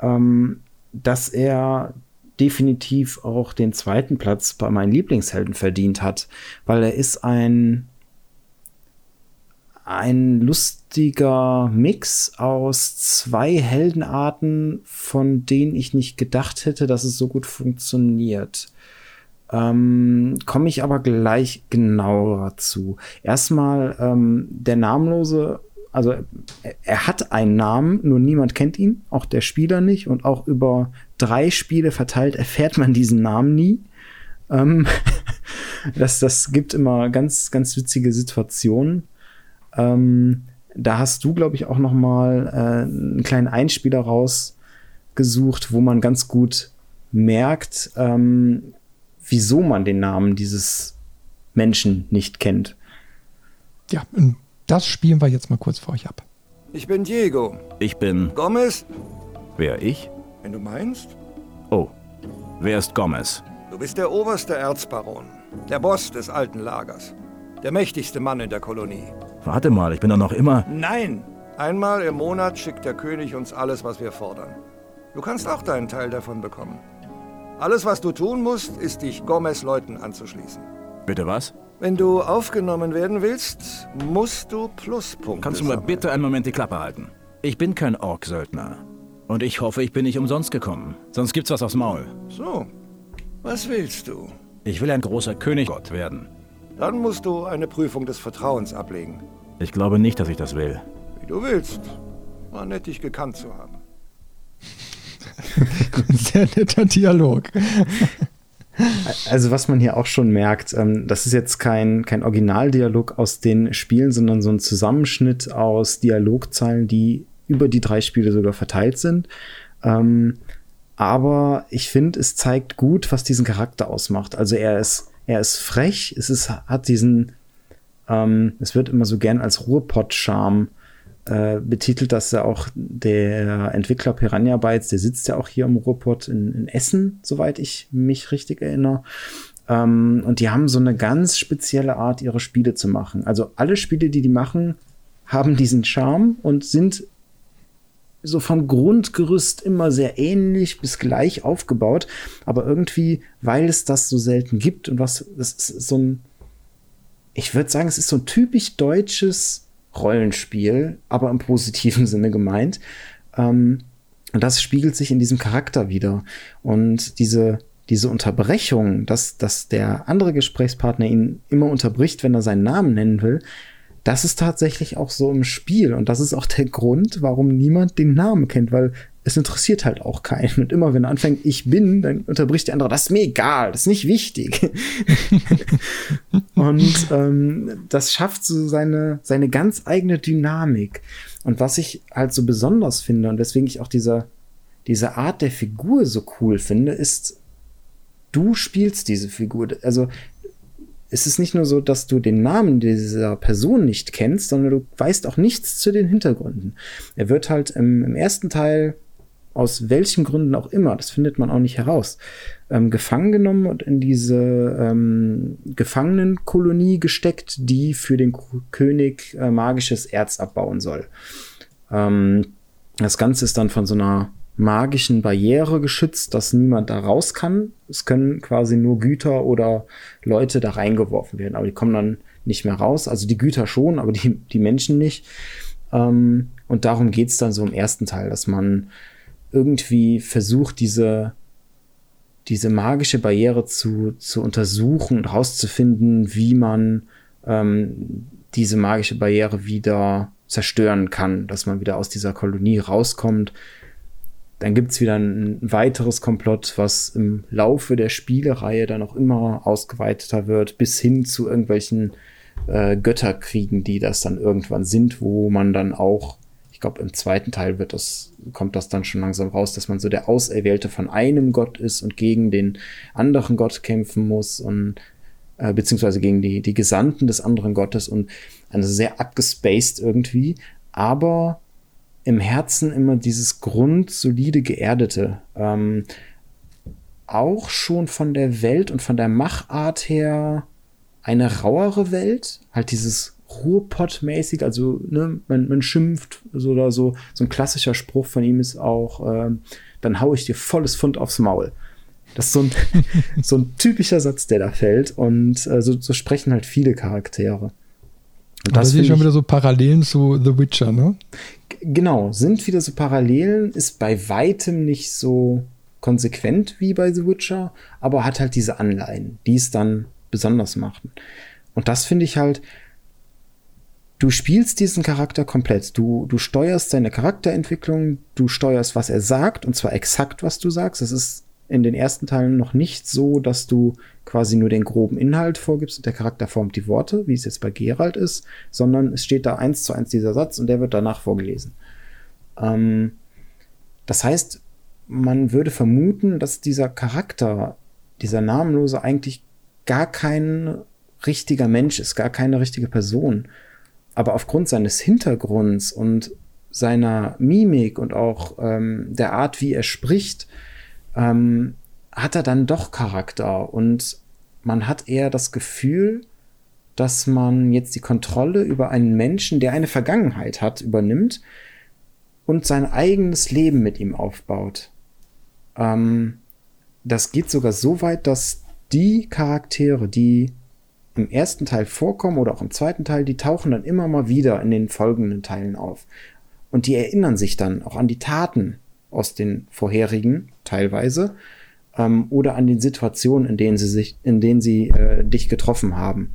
ähm, dass er definitiv auch den zweiten Platz bei meinen Lieblingshelden verdient hat, weil er ist ein ein lustiger Mix aus zwei Heldenarten, von denen ich nicht gedacht hätte, dass es so gut funktioniert. Ähm, Komme ich aber gleich genauer zu. Erstmal ähm, der Namenlose, also er, hat einen Namen, nur niemand kennt ihn, auch der Spieler nicht und auch über drei Spiele verteilt erfährt man diesen Namen nie. Ähm, das, das gibt immer ganz, ganz witzige Situationen. Ähm, da hast du, glaube ich, auch noch mal äh, einen kleinen Einspieler rausgesucht, wo man ganz gut merkt, ähm, wieso man den Namen dieses Menschen nicht kennt. Ja, das spielen wir jetzt mal kurz für euch ab. Ich bin Diego. Ich bin Gomez. Wer, ich? Wenn du meinst. Oh, wer ist Gomez? Du bist der oberste Erzbaron, der Boss des alten Lagers, der mächtigste Mann in der Kolonie. Warte mal, ich bin doch noch immer... Nein! Einmal im Monat schickt der König uns alles, was wir fordern. Du kannst auch deinen Teil davon bekommen. Alles, was du tun musst, ist dich Gomez Leuten anzuschließen. Bitte was? Wenn du aufgenommen werden willst, musst du Pluspunkte Kannst du mal sammeln. bitte einen Moment die Klappe halten? Ich bin kein Ork-Söldner. Und ich hoffe, ich bin nicht umsonst gekommen. Sonst gibt's was aufs Maul. So, was willst du? Ich will ein großer Königgott werden. Dann musst du eine Prüfung des Vertrauens ablegen. Ich glaube nicht, dass ich das will. Wie du willst. War nett, dich gekannt zu haben. Sehr netter Dialog. Also was man hier auch schon merkt, ähm, das ist jetzt kein, kein Originaldialog aus den Spielen, sondern so ein Zusammenschnitt aus Dialogzeilen, die über die drei Spiele sogar verteilt sind. Ähm, aber ich finde, es zeigt gut, was diesen Charakter ausmacht. Also er ist, er ist frech, es ist, hat diesen, ähm, es wird immer so gern als Ruhrpott-Charme äh, betitelt, dass er auch der Entwickler Piranha Bytes, der sitzt ja auch hier im Ruhrpott in, in Essen, soweit ich mich richtig erinnere. Ähm, und die haben so eine ganz spezielle Art, ihre Spiele zu machen. Also alle Spiele, die die machen, haben diesen Charme und sind so vom Grundgerüst immer sehr ähnlich bis gleich aufgebaut, aber irgendwie, weil es das so selten gibt und was, das ist so ein, ich würde sagen, es ist so ein typisch deutsches Rollenspiel, aber im positiven Sinne gemeint. Ähm, und das spiegelt sich in diesem Charakter wieder. Und diese, diese Unterbrechung, dass, dass der andere Gesprächspartner ihn immer unterbricht, wenn er seinen Namen nennen will, das ist tatsächlich auch so im Spiel. Und das ist auch der Grund, warum niemand den Namen kennt, weil es interessiert halt auch keinen. Und immer wenn er anfängt, ich bin, dann unterbricht der andere, das ist mir egal, das ist nicht wichtig. und ähm, das schafft so seine, seine ganz eigene Dynamik. Und was ich halt so besonders finde und weswegen ich auch diese, diese Art der Figur so cool finde, ist, du spielst diese Figur. Also es ist nicht nur so, dass du den Namen dieser Person nicht kennst, sondern du weißt auch nichts zu den Hintergründen. Er wird halt im, im ersten Teil aus welchen Gründen auch immer, das findet man auch nicht heraus, ähm, gefangen genommen und in diese ähm, Gefangenenkolonie gesteckt, die für den K König äh, magisches Erz abbauen soll. Ähm, das Ganze ist dann von so einer magischen Barriere geschützt, dass niemand da raus kann. Es können quasi nur Güter oder Leute da reingeworfen werden, aber die kommen dann nicht mehr raus. Also die Güter schon, aber die, die Menschen nicht. Ähm, und darum geht's dann so im ersten Teil, dass man irgendwie versucht, diese, diese magische Barriere zu, zu untersuchen und herauszufinden, wie man ähm, diese magische Barriere wieder zerstören kann, dass man wieder aus dieser Kolonie rauskommt. Dann gibt's wieder ein weiteres Komplott, was im Laufe der Spielereihe dann auch immer ausgeweiteter wird, bis hin zu irgendwelchen äh, Götterkriegen, die das dann irgendwann sind, wo man dann auch ich glaube, im zweiten Teil wird das, kommt das dann schon langsam raus, dass man so der Auserwählte von einem Gott ist und gegen den anderen Gott kämpfen muss und äh, beziehungsweise gegen die, die Gesandten des anderen Gottes und also sehr abgespaced irgendwie, aber im Herzen immer dieses grundsolide Geerdete. Ähm, auch schon von der Welt und von der Machart her eine rauere Welt, halt dieses Ruhrpott-mäßig, also ne, man, man schimpft so oder so. So ein klassischer Spruch von ihm ist auch, ähm, dann hau ich dir volles Pfund aufs Maul. Das ist so ein, so ein typischer Satz, der da fällt. Und äh, so, so sprechen halt viele Charaktere. Und das ist schon wieder so Parallelen zu The Witcher, ne? Genau, sind wieder so Parallelen, ist bei weitem nicht so konsequent wie bei The Witcher, aber hat halt diese Anleihen, die es dann besonders machten. Und das finde ich halt, du spielst diesen Charakter komplett. Du, du steuerst seine Charakterentwicklung, du steuerst, was er sagt, und zwar exakt, was du sagst. Es ist in den ersten Teilen noch nicht so, dass du quasi nur den groben Inhalt vorgibst und der Charakter formt die Worte, wie es jetzt bei Geralt ist, sondern es steht da eins zu eins dieser Satz und der wird danach vorgelesen. Ähm, das heißt, man würde vermuten, dass dieser Charakter, dieser Namenlose eigentlich gar kein richtiger Mensch ist, gar keine richtige Person. Aber aufgrund seines Hintergrunds und seiner Mimik und auch ähm, der Art, wie er spricht, ähm, hat er dann doch Charakter und man hat eher das Gefühl, dass man jetzt die Kontrolle über einen Menschen, der eine Vergangenheit hat, übernimmt und sein eigenes Leben mit ihm aufbaut. Ähm, das geht sogar so weit, dass die Charaktere, die im ersten Teil vorkommen oder auch im zweiten Teil, die tauchen dann immer mal wieder in den folgenden Teilen auf. Und die erinnern sich dann auch an die Taten aus den vorherigen teilweise ähm, oder an den Situationen, in denen sie sich, in denen sie äh, dich getroffen haben.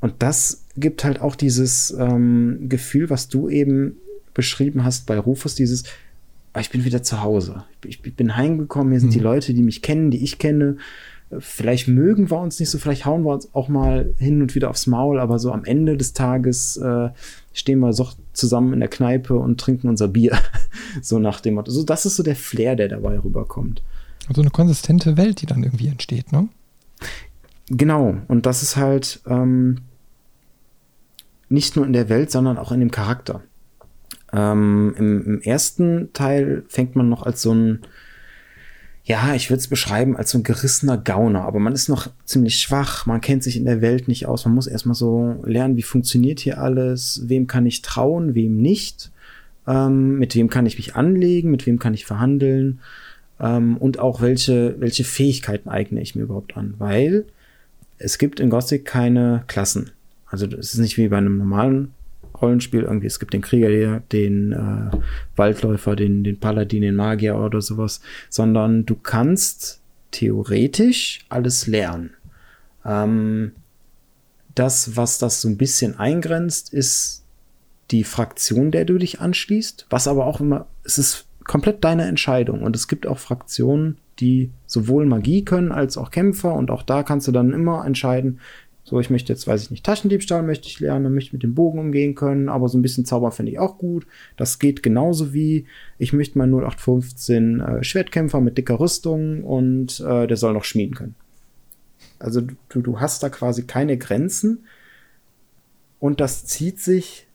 Und das gibt halt auch dieses ähm, Gefühl, was du eben beschrieben hast bei Rufus, dieses, ah, ich bin wieder zu Hause. Ich, ich bin heimgekommen, hier sind mhm. die Leute, die mich kennen, die ich kenne. Vielleicht mögen wir uns nicht so, vielleicht hauen wir uns auch mal hin und wieder aufs Maul, aber so am Ende des Tages äh, stehen wir so zusammen in der Kneipe und trinken unser Bier. so nach dem Motto. So, das ist so der Flair, der dabei rüberkommt. Also eine konsistente Welt, die dann irgendwie entsteht, ne? Genau, und das ist halt ähm, nicht nur in der Welt, sondern auch in dem Charakter. Ähm, im, im, ersten Teil fängt man noch als so ein, ja, ich würde es beschreiben als so ein gerissener Gauner, aber man ist noch ziemlich schwach, man kennt sich in der Welt nicht aus, man muss erstmal so lernen, wie funktioniert hier alles, wem kann ich trauen, wem nicht, ähm, mit wem kann ich mich anlegen, mit wem kann ich verhandeln ähm, und auch welche, welche Fähigkeiten eigne ich mir überhaupt an, weil es gibt in Gothic keine Klassen. Also es ist nicht wie bei einem normalen Rollenspiel irgendwie. Es gibt den Krieger, den äh, Waldläufer, den, den Paladin, den Magier oder sowas, sondern du kannst theoretisch alles lernen. Ähm, das, was das so ein bisschen eingrenzt, ist die Fraktion, der du dich anschließt, was aber auch immer, es ist komplett deine Entscheidung. Und es gibt auch Fraktionen, die sowohl Magie können als auch Kämpfer und auch da kannst du dann immer entscheiden, so, ich möchte jetzt, weiß ich nicht, Taschendiebstahl möchte ich lernen, möchte mit dem Bogen umgehen können, aber so ein bisschen Zauber finde ich auch gut. Das geht genauso wie, ich möchte mal 0815 äh, Schwertkämpfer mit dicker Rüstung und äh, der soll noch schmieden können. Also du, du hast da quasi keine Grenzen und das zieht sich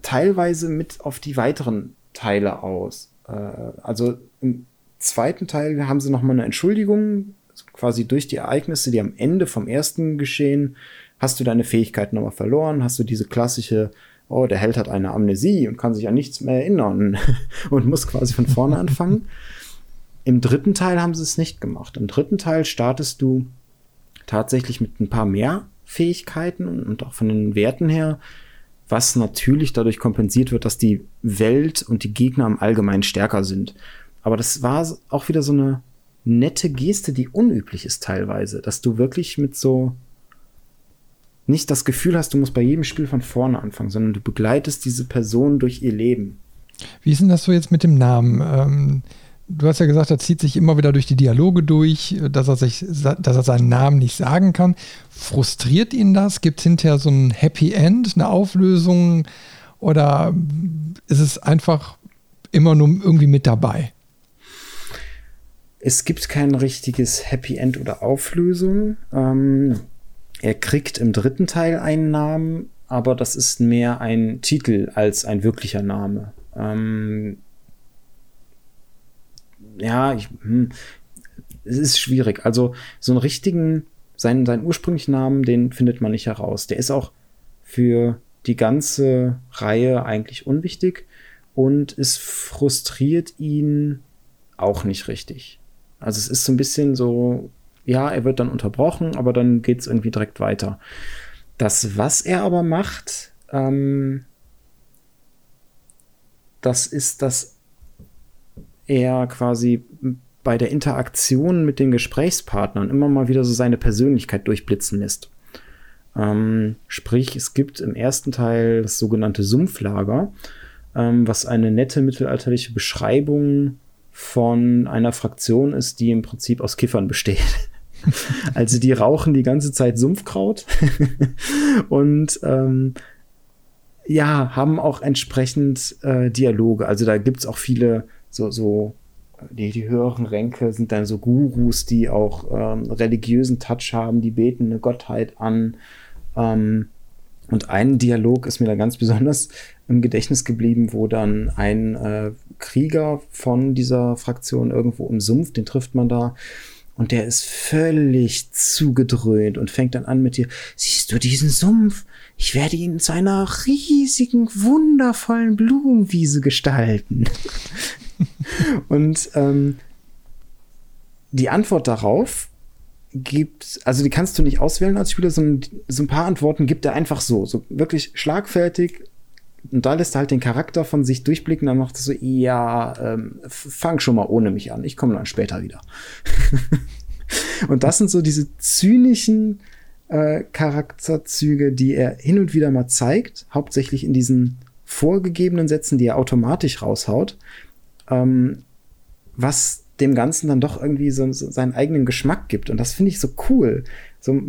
teilweise mit auf die weiteren Teile aus. Äh, also im zweiten Teil haben sie noch mal eine Entschuldigung quasi durch die Ereignisse, die am Ende vom ersten geschehen, hast du deine Fähigkeiten nochmal verloren, hast du diese klassische, oh, der Held hat eine Amnesie und kann sich an nichts mehr erinnern und muss quasi von vorne anfangen. Im dritten Teil haben sie es nicht gemacht. Im dritten Teil startest du tatsächlich mit ein paar mehr Fähigkeiten und auch von den Werten her, was natürlich dadurch kompensiert wird, dass die Welt und die Gegner im Allgemeinen stärker sind. Aber das war auch wieder so eine nette Geste, die unüblich ist teilweise, dass du wirklich mit so nicht das Gefühl hast, du musst bei jedem Spiel von vorne anfangen, sondern du begleitest diese Person durch ihr Leben. Wie ist denn das so jetzt mit dem Namen? Ähm, du hast ja gesagt, er zieht sich immer wieder durch die Dialoge durch, dass er, sich, dass er seinen Namen nicht sagen kann. Frustriert ihn das? Gibt es hinterher so ein Happy End, eine Auflösung? Oder ist es einfach immer nur irgendwie mit dabei? Es gibt kein richtiges Happy End oder Auflösung. Ähm, er kriegt im dritten Teil einen Namen, aber das ist mehr ein Titel als ein wirklicher Name. Ähm, ja, ich, hm, es ist schwierig. Also so einen richtigen, seinen, seinen ursprünglichen Namen, den findet man nicht heraus. Der ist auch für die ganze Reihe eigentlich unwichtig und es frustriert ihn auch nicht richtig. Also es ist so ein bisschen so, ja, er wird dann unterbrochen, aber dann geht es irgendwie direkt weiter. Das, was er aber macht, ähm, das ist, dass er quasi bei der Interaktion mit den Gesprächspartnern immer mal wieder so seine Persönlichkeit durchblitzen lässt. Ähm, sprich, es gibt im ersten Teil das sogenannte Sumpflager, ähm, was eine nette mittelalterliche Beschreibung von einer Fraktion ist, die im Prinzip aus Kiffern besteht. also die rauchen die ganze Zeit Sumpfkraut und ähm, ja, haben auch entsprechend äh, Dialoge. Also da gibt es auch viele so, so die, die höheren Ränke sind dann so Gurus, die auch ähm, religiösen Touch haben, die beten eine Gottheit an. Ähm, Und ein Dialog ist mir da ganz besonders im Gedächtnis geblieben, wo dann ein äh, Krieger von dieser Fraktion irgendwo im Sumpf, den trifft man da, und der ist völlig zugedröhnt und fängt dann an mit dir, siehst du diesen Sumpf? Ich werde ihn zu einer riesigen, wundervollen Blumenwiese gestalten. und ähm, die Antwort darauf gibt, also die kannst du nicht auswählen als Spieler, sondern so ein paar Antworten gibt er einfach so, so wirklich schlagfertig. Und da lässt er halt den Charakter von sich durchblicken, dann macht er so, ja, ähm, fang schon mal ohne mich an, ich komme dann später wieder. und das sind so diese zynischen äh, Charakterzüge, die er hin und wieder mal zeigt, hauptsächlich in diesen vorgegebenen Sätzen, die er automatisch raushaut, ähm, was dem Ganzen dann doch irgendwie so, so seinen eigenen Geschmack gibt. Und das finde ich so cool. So,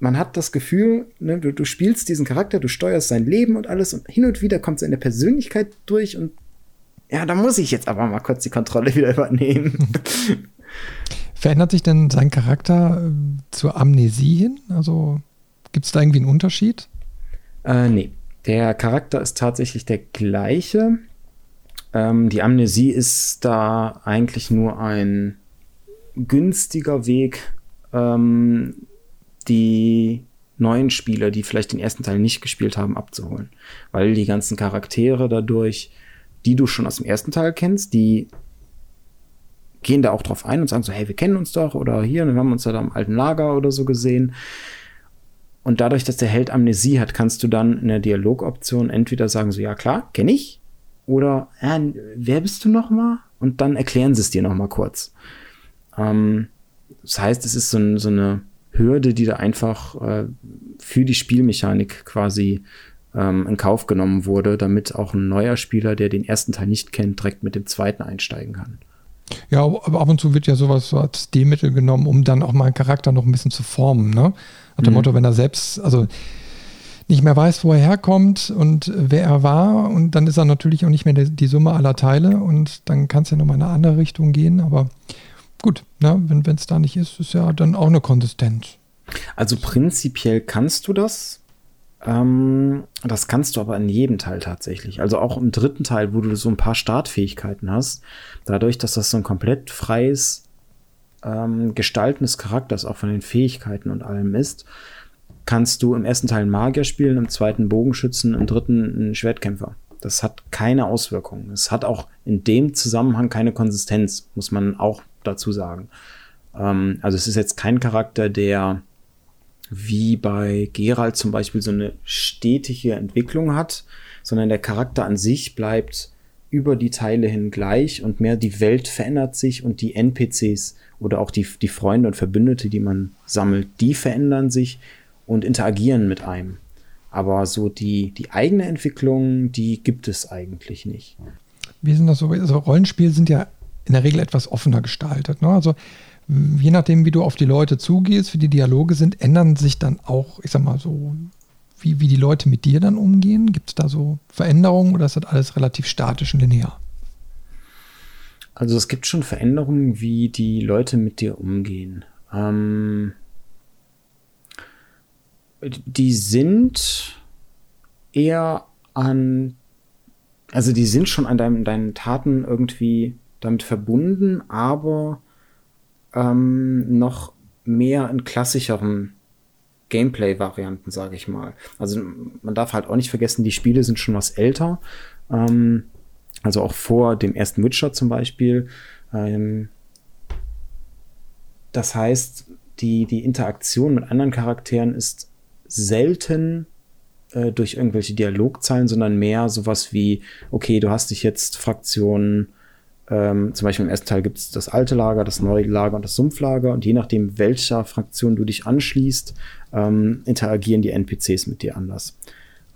man hat das Gefühl, ne, du, du, spielst diesen Charakter, du steuerst sein Leben und alles und hin und wieder kommt seine Persönlichkeit durch und ja, da muss ich jetzt aber mal kurz die Kontrolle wieder übernehmen. Verändert sich denn sein Charakter äh, zur Amnesie hin? Also gibt es da irgendwie einen Unterschied? Äh, nee. Der Charakter ist tatsächlich der gleiche. Ähm, die Amnesie ist da eigentlich nur ein günstiger Weg, ähm, die neuen Spieler, die vielleicht den ersten Teil nicht gespielt haben, abzuholen. Weil die ganzen Charaktere dadurch, die du schon aus dem ersten Teil kennst, die gehen da auch drauf ein und sagen so, hey, wir kennen uns doch oder hier, wir haben uns ja da im alten Lager oder so gesehen. Und dadurch, dass der Held Amnesie hat, kannst du dann in der Dialogoption entweder sagen so, ja klar, kenne ich, oder äh, wer bist du noch mal? Und dann erklären sie es dir noch mal kurz. Ähm, das heißt, es ist so, so, eine Hürde, die da einfach äh, für die Spielmechanik quasi ähm, in Kauf genommen wurde, damit auch ein neuer Spieler, der den ersten Teil nicht kennt, direkt mit dem zweiten einsteigen kann. Ja, aber ab und zu wird ja sowas so als D-Mittel genommen, um dann auch mal einen Charakter noch ein bisschen zu formen, ne? Nach dem mhm. Motto, wenn er selbst, also nicht mehr weiß, wo er herkommt und wer er war. Und dann ist er natürlich auch nicht mehr die, Summe aller Teile und dann kann es ja nochmal in eine andere Richtung gehen. Aber gut, ne, wenn es da nicht ist, ist ja dann auch eine Konsistenz. Also prinzipiell kannst du das. Ähm, das kannst du aber in jedem Teil tatsächlich. Also auch im dritten Teil, wo du so ein paar Startfähigkeiten hast. Dadurch, dass das so ein komplett freies ähm, Gestalten des Charakters auch von den Fähigkeiten und allem ist, kannst du im ersten Teil einen Magier spielen, im zweiten Bogenschützen, im dritten einen Schwertkämpfer. Das hat keine Auswirkungen. Es hat auch in dem Zusammenhang keine Konsistenz, muss man auch dazu sagen. Ähm, also es ist jetzt kein Charakter, der wie bei Geralt zum Beispiel so eine stetige Entwicklung hat, sondern der Charakter an sich bleibt über die Teile hin gleich und mehr die Welt verändert sich und die NPCs oder auch die, die Freunde und Verbündete, die man sammelt, die verändern sich und interagieren mit einem. Aber so die, die eigene Entwicklung, die gibt es eigentlich nicht. Wie sind das so? Also Rollenspiele sind ja in der Regel etwas offener gestaltet. Ne? Also je nachdem, wie du auf die Leute zugehst, wie die Dialoge sind, ändern sich dann auch, ich sag mal so, wie, wie die Leute mit dir dann umgehen? Gibt es da so Veränderungen oder ist das alles relativ statisch und linear? Also es gibt schon Veränderungen, wie die Leute mit dir umgehen. Ähm, die sind eher an, also die sind schon an deinem, deinen Taten irgendwie damit verbunden, aber ähm, noch mehr in klassischeren Gameplay-Varianten, sage ich mal. Also man darf halt auch nicht vergessen, die Spiele sind schon was älter. Ähm, also auch vor dem ersten Witcher zum Beispiel. Ähm, das heißt, die, die Interaktion mit anderen Charakteren ist selten äh, durch irgendwelche Dialogzeilen, sondern mehr sowas wie, okay, du hast dich jetzt Fraktionen, ähm, zum Beispiel im ersten Teil gibt es das alte Lager, das neue Lager und das Sumpflager und je nachdem, welcher Fraktion du dich anschließt, ähm, interagieren die NPCs mit dir anders.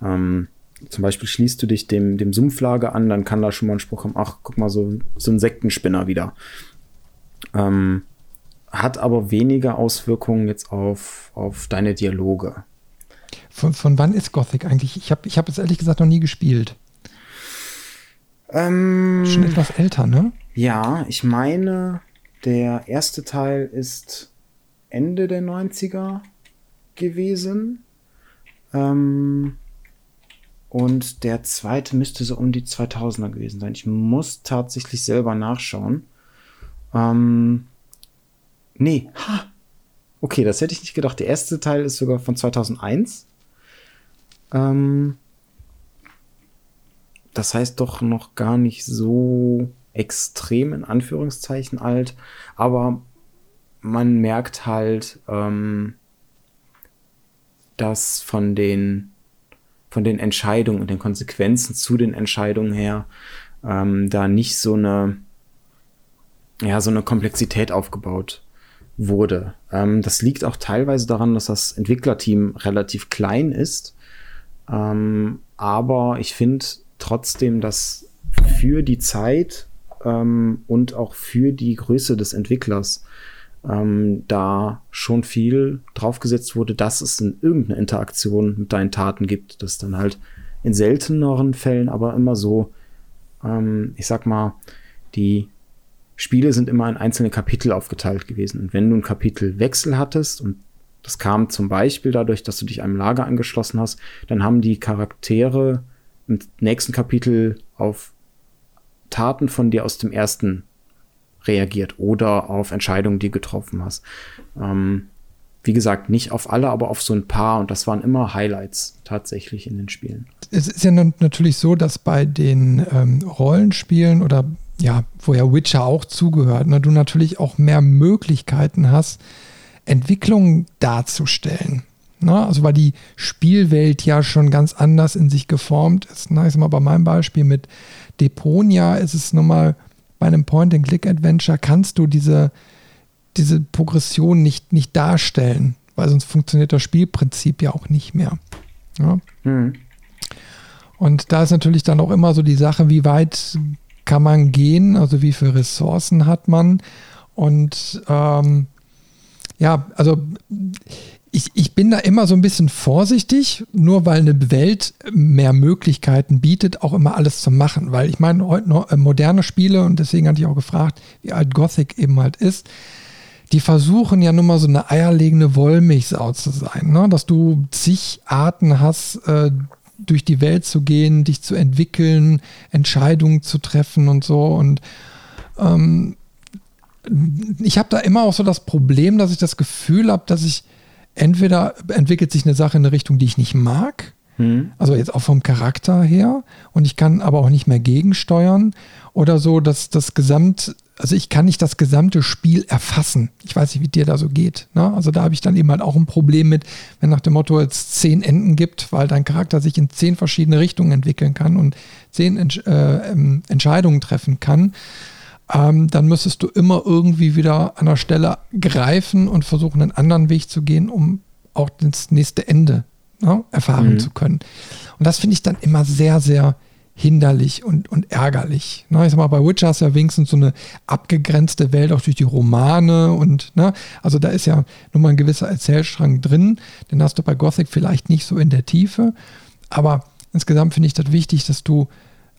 Ähm, zum Beispiel schließt du dich dem, dem Sumpflager an, dann kann da schon mal ein Spruch kommen, ach, guck mal, so, so ein Sektenspinner wieder. Ähm, hat aber weniger Auswirkungen jetzt auf, auf deine Dialoge. Von, von wann ist Gothic eigentlich? Ich habe ich hab es ehrlich gesagt noch nie gespielt. Ähm, Schon etwas älter, ne? Ja, ich meine, der erste Teil ist Ende der 90er gewesen. Ähm, und der zweite müsste so um die 2000er gewesen sein. Ich muss tatsächlich selber nachschauen. Ähm, nee, ha. Okay, das hätte ich nicht gedacht. Der erste Teil ist sogar von 2001. Ähm, das heißt doch noch gar nicht so extrem in Anführungszeichen alt, aber man merkt halt, ähm, dass von den von den Entscheidungen und den Konsequenzen zu den Entscheidungen her ähm, da nicht so eine ja so eine Komplexität aufgebaut wurde. Ähm, das liegt auch teilweise daran, dass das Entwicklerteam relativ klein ist, ähm, aber ich finde trotzdem, dass für die Zeit ähm, und auch für die Größe des Entwicklers ähm, da schon viel draufgesetzt wurde, dass es in irgendeine Interaktion mit deinen Taten gibt. Das dann halt in selteneren Fällen, aber immer so, ähm, ich sag mal, die Spiele sind immer in einzelne Kapitel aufgeteilt gewesen. Und wenn du ein Kapitelwechsel hattest, und das kam zum Beispiel dadurch, dass du dich einem Lager angeschlossen hast, dann haben die Charaktere im nächsten Kapitel auf Taten von dir aus dem ersten reagiert oder auf Entscheidungen, die getroffen hast. Ähm, wie gesagt, nicht auf alle, aber auf so ein paar und das waren immer Highlights tatsächlich in den Spielen. Es ist ja natürlich so, dass bei den ähm, Rollenspielen oder ja, wo ja Witcher auch zugehört, ne, du natürlich auch mehr Möglichkeiten hast, Entwicklungen darzustellen. Ne? Also weil die Spielwelt ja schon ganz anders in sich geformt ist. Ne? Ich sag mal, bei meinem Beispiel mit Deponia ist es nun mal bei einem Point-and-Click-Adventure kannst du diese, diese Progression nicht, nicht darstellen, weil sonst funktioniert das Spielprinzip ja auch nicht mehr. Ja? Mhm. Und da ist natürlich dann auch immer so die Sache, wie weit kann man gehen, also wie viele Ressourcen hat man. Und ähm, ja, also ich, ich bin da immer so ein bisschen vorsichtig, nur weil eine Welt mehr Möglichkeiten bietet, auch immer alles zu machen. Weil ich meine, heute noch äh, moderne Spiele, und deswegen hatte ich auch gefragt, wie alt Gothic eben halt ist, die versuchen ja nun mal so eine eierlegende Wollmilchsau zu sein, ne? dass du zig Arten hast, äh, durch die Welt zu gehen, dich zu entwickeln, Entscheidungen zu treffen und so. Und ähm, ich habe da immer auch so das Problem, dass ich das Gefühl habe, dass ich entweder entwickelt sich eine Sache in eine Richtung, die ich nicht mag, hm. also jetzt auch vom Charakter her, und ich kann aber auch nicht mehr gegensteuern, oder so, dass das Gesamt, also ich kann nicht das gesamte Spiel erfassen. Ich weiß nicht, wie dir da so geht. Ne? Also da habe ich dann eben halt auch ein Problem mit, wenn nach dem Motto jetzt zehn Enden gibt, weil dein Charakter sich in zehn verschiedene Richtungen entwickeln kann und zehn Entsch äh, ähm, Entscheidungen treffen kann ähm, dann müsstest du immer irgendwie wieder an der Stelle greifen und versuchen, einen anderen Weg zu gehen, um auch das nächste Ende ne, erfahren mhm. zu können. Und das finde ich dann immer sehr, sehr hinderlich und, und ärgerlich. Ne, ich sag mal, bei Witcher ist ja wenigstens so eine abgegrenzte Welt auch durch die Romane und, ne, also da ist ja nun mal ein gewisser Erzählstrang drin, den hast du bei Gothic vielleicht nicht so in der Tiefe, aber insgesamt finde ich das wichtig, dass du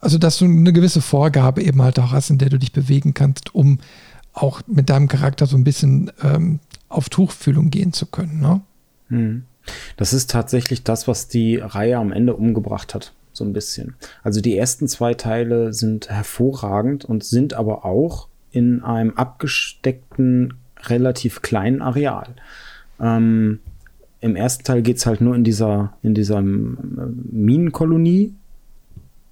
also, dass du eine gewisse Vorgabe eben halt auch hast, in der du dich bewegen kannst, um auch mit deinem Charakter so ein bisschen ähm, auf Tuchfühlung gehen zu können. Ne? Hm. Das ist tatsächlich das, was die Reihe am Ende umgebracht hat. So ein bisschen. Also die ersten zwei Teile sind hervorragend und sind aber auch in einem abgesteckten, relativ kleinen Areal. Ähm, Im ersten Teil geht es halt nur in dieser, in dieser ähm, Minenkolonie,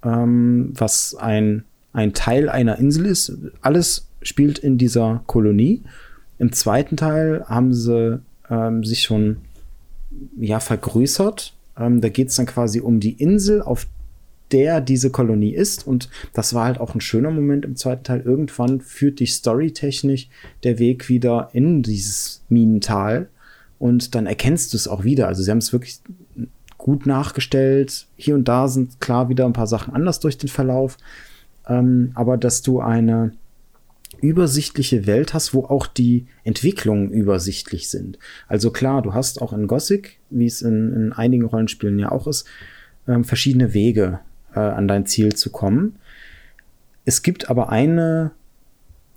ähm, was ein, ein Teil einer Insel ist. Alles spielt in dieser Kolonie. Im zweiten Teil haben sie ähm, sich schon ja, vergrößert. Ähm, da geht es dann quasi um die Insel, auf der diese Kolonie ist. Und das war halt auch ein schöner Moment im zweiten Teil. Irgendwann führt dich storytechnisch der Weg wieder in dieses Minental. Und dann erkennst du es auch wieder. Also sie haben es wirklich gut nachgestellt. Hier und da sind klar wieder ein paar Sachen anders durch den Verlauf. Ähm, aber dass du eine übersichtliche Welt hast, wo auch die Entwicklungen übersichtlich sind. Also klar, du hast auch in Gothic, wie es in, in einigen Rollenspielen ja auch ist, ähm, verschiedene Wege äh, an dein Ziel zu kommen. Es gibt aber eine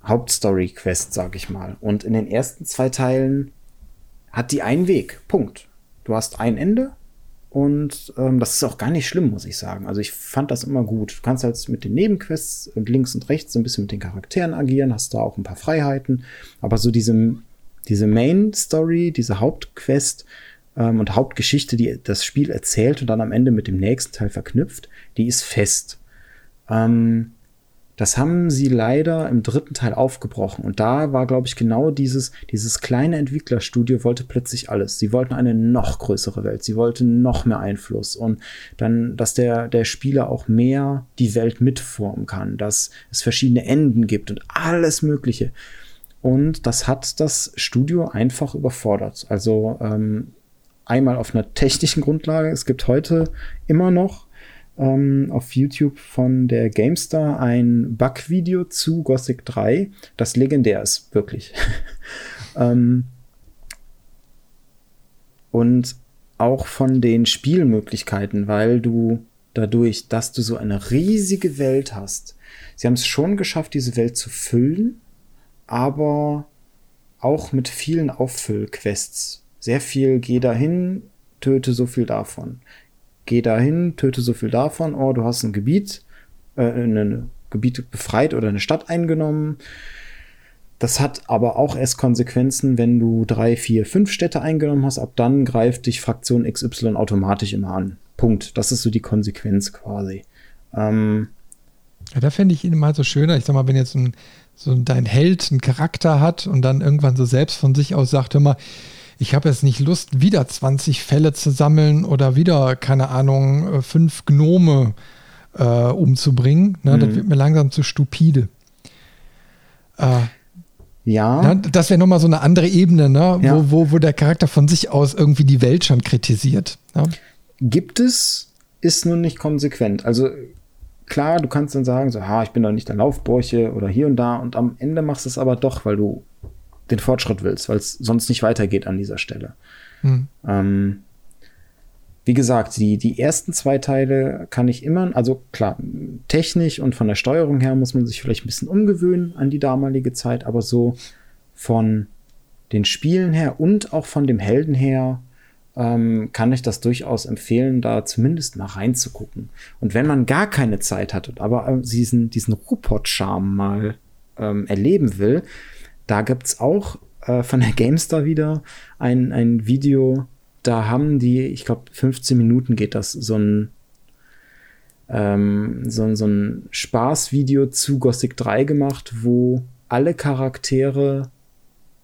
Hauptstory-Quest, sag ich mal. Und in den ersten zwei Teilen hat die einen Weg. Punkt. Du hast ein Ende und ähm, das ist auch gar nicht schlimm, muss ich sagen. Also ich fand das immer gut. Du kannst halt mit den Nebenquests und links und rechts so ein bisschen mit den Charakteren agieren, hast da auch ein paar Freiheiten. Aber so diese, diese Main-Story, diese Hauptquest ähm, und Hauptgeschichte, die das Spiel erzählt und dann am Ende mit dem nächsten Teil verknüpft, die ist fest. Ähm, das haben sie leider im dritten Teil aufgebrochen. Und da war, glaube ich, genau dieses, dieses kleine Entwicklerstudio wollte plötzlich alles. Sie wollten eine noch größere Welt. Sie wollten noch mehr Einfluss. Und dann, dass der, der Spieler auch mehr die Welt mitformen kann, dass es verschiedene Enden gibt und alles Mögliche. Und das hat das Studio einfach überfordert. Also ähm, einmal auf einer technischen Grundlage. Es gibt heute immer noch ähm, auf YouTube von der GameStar ein Bug-Video zu Gothic 3, das legendär ist, wirklich. ähm, und auch von den Spielmöglichkeiten, weil du dadurch, dass du so eine riesige Welt hast, sie haben es schon geschafft, diese Welt zu füllen, aber auch mit vielen Auffüllquests. Sehr viel, geh dahin, töte so viel davon geh dahin, töte so viel davon, oh, du hast ein Gebiet, äh, ein Gebiet befreit oder eine Stadt eingenommen. Das hat aber auch erst Konsequenzen, wenn du drei, vier, fünf Städte eingenommen hast. Ab dann greift dich Fraktion XY automatisch immer an. Punkt. Das ist so die Konsequenz quasi. Ähm, ja, da fände ich ihn mal so schöner. Ich sag mal, wenn jetzt ein, so dein Held einen Charakter hat und dann irgendwann so selbst von sich aus sagt, immer, ich habe jetzt nicht Lust, wieder 20 Fälle zu sammeln oder wieder, keine Ahnung, äh, fünf Gnome äh, umzubringen. Ne? Mhm. Das wird mir langsam zu stupide. Äh, ja. Ne? Das wäre nochmal so eine andere Ebene, ne? Ja. wo, wo, wo der Charakter von sich aus irgendwie die Welt schon kritisiert. Ne? Gibt es, ist nun nicht konsequent. Also klar, du kannst dann sagen, so, ha, ich bin doch nicht der Laufbräuche oder hier und da und am Ende machst du es aber doch, weil du den Fortschritt willst, weil es sonst nicht weitergeht an dieser Stelle. Hm. Ähm, wie gesagt, die, die ersten zwei Teile kann ich immer, also klar, technisch und von der Steuerung her muss man sich vielleicht ein bisschen umgewöhnen an die damalige Zeit, aber so von den Spielen her und auch von dem Helden her ähm, kann ich das durchaus empfehlen, da zumindest mal reinzugucken. Und wenn man gar keine Zeit hat, aber äh, diesen, diesen Robot-Charme mal ähm, erleben will, da gibt es auch äh, von der GameStar wieder ein, ein Video, da haben die, ich glaube, 15 Minuten geht das, so ein, ähm, so, so ein Spaßvideo zu Gothic 3 gemacht, wo alle Charaktere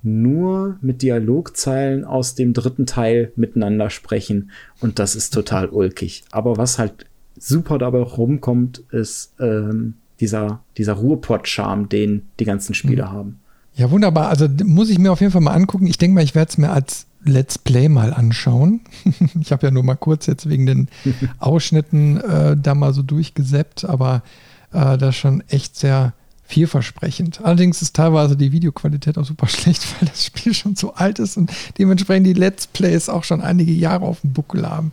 nur mit Dialogzeilen aus dem dritten Teil miteinander sprechen. Und das ist total ulkig. Aber was halt super dabei rumkommt, ist ähm, dieser, dieser Ruhrpott-Charme, den die ganzen Spiele mhm. haben. Ja, wunderbar. Also muss ich mir auf jeden Fall mal angucken. Ich denke mal, ich werde es mir als Let's Play mal anschauen. ich habe ja nur mal kurz jetzt wegen den Ausschnitten äh, da mal so durchgesäppt, aber äh, das ist schon echt sehr vielversprechend. Allerdings ist teilweise die Videoqualität auch super schlecht, weil das Spiel schon so alt ist und dementsprechend die Let's Plays auch schon einige Jahre auf dem Buckel haben.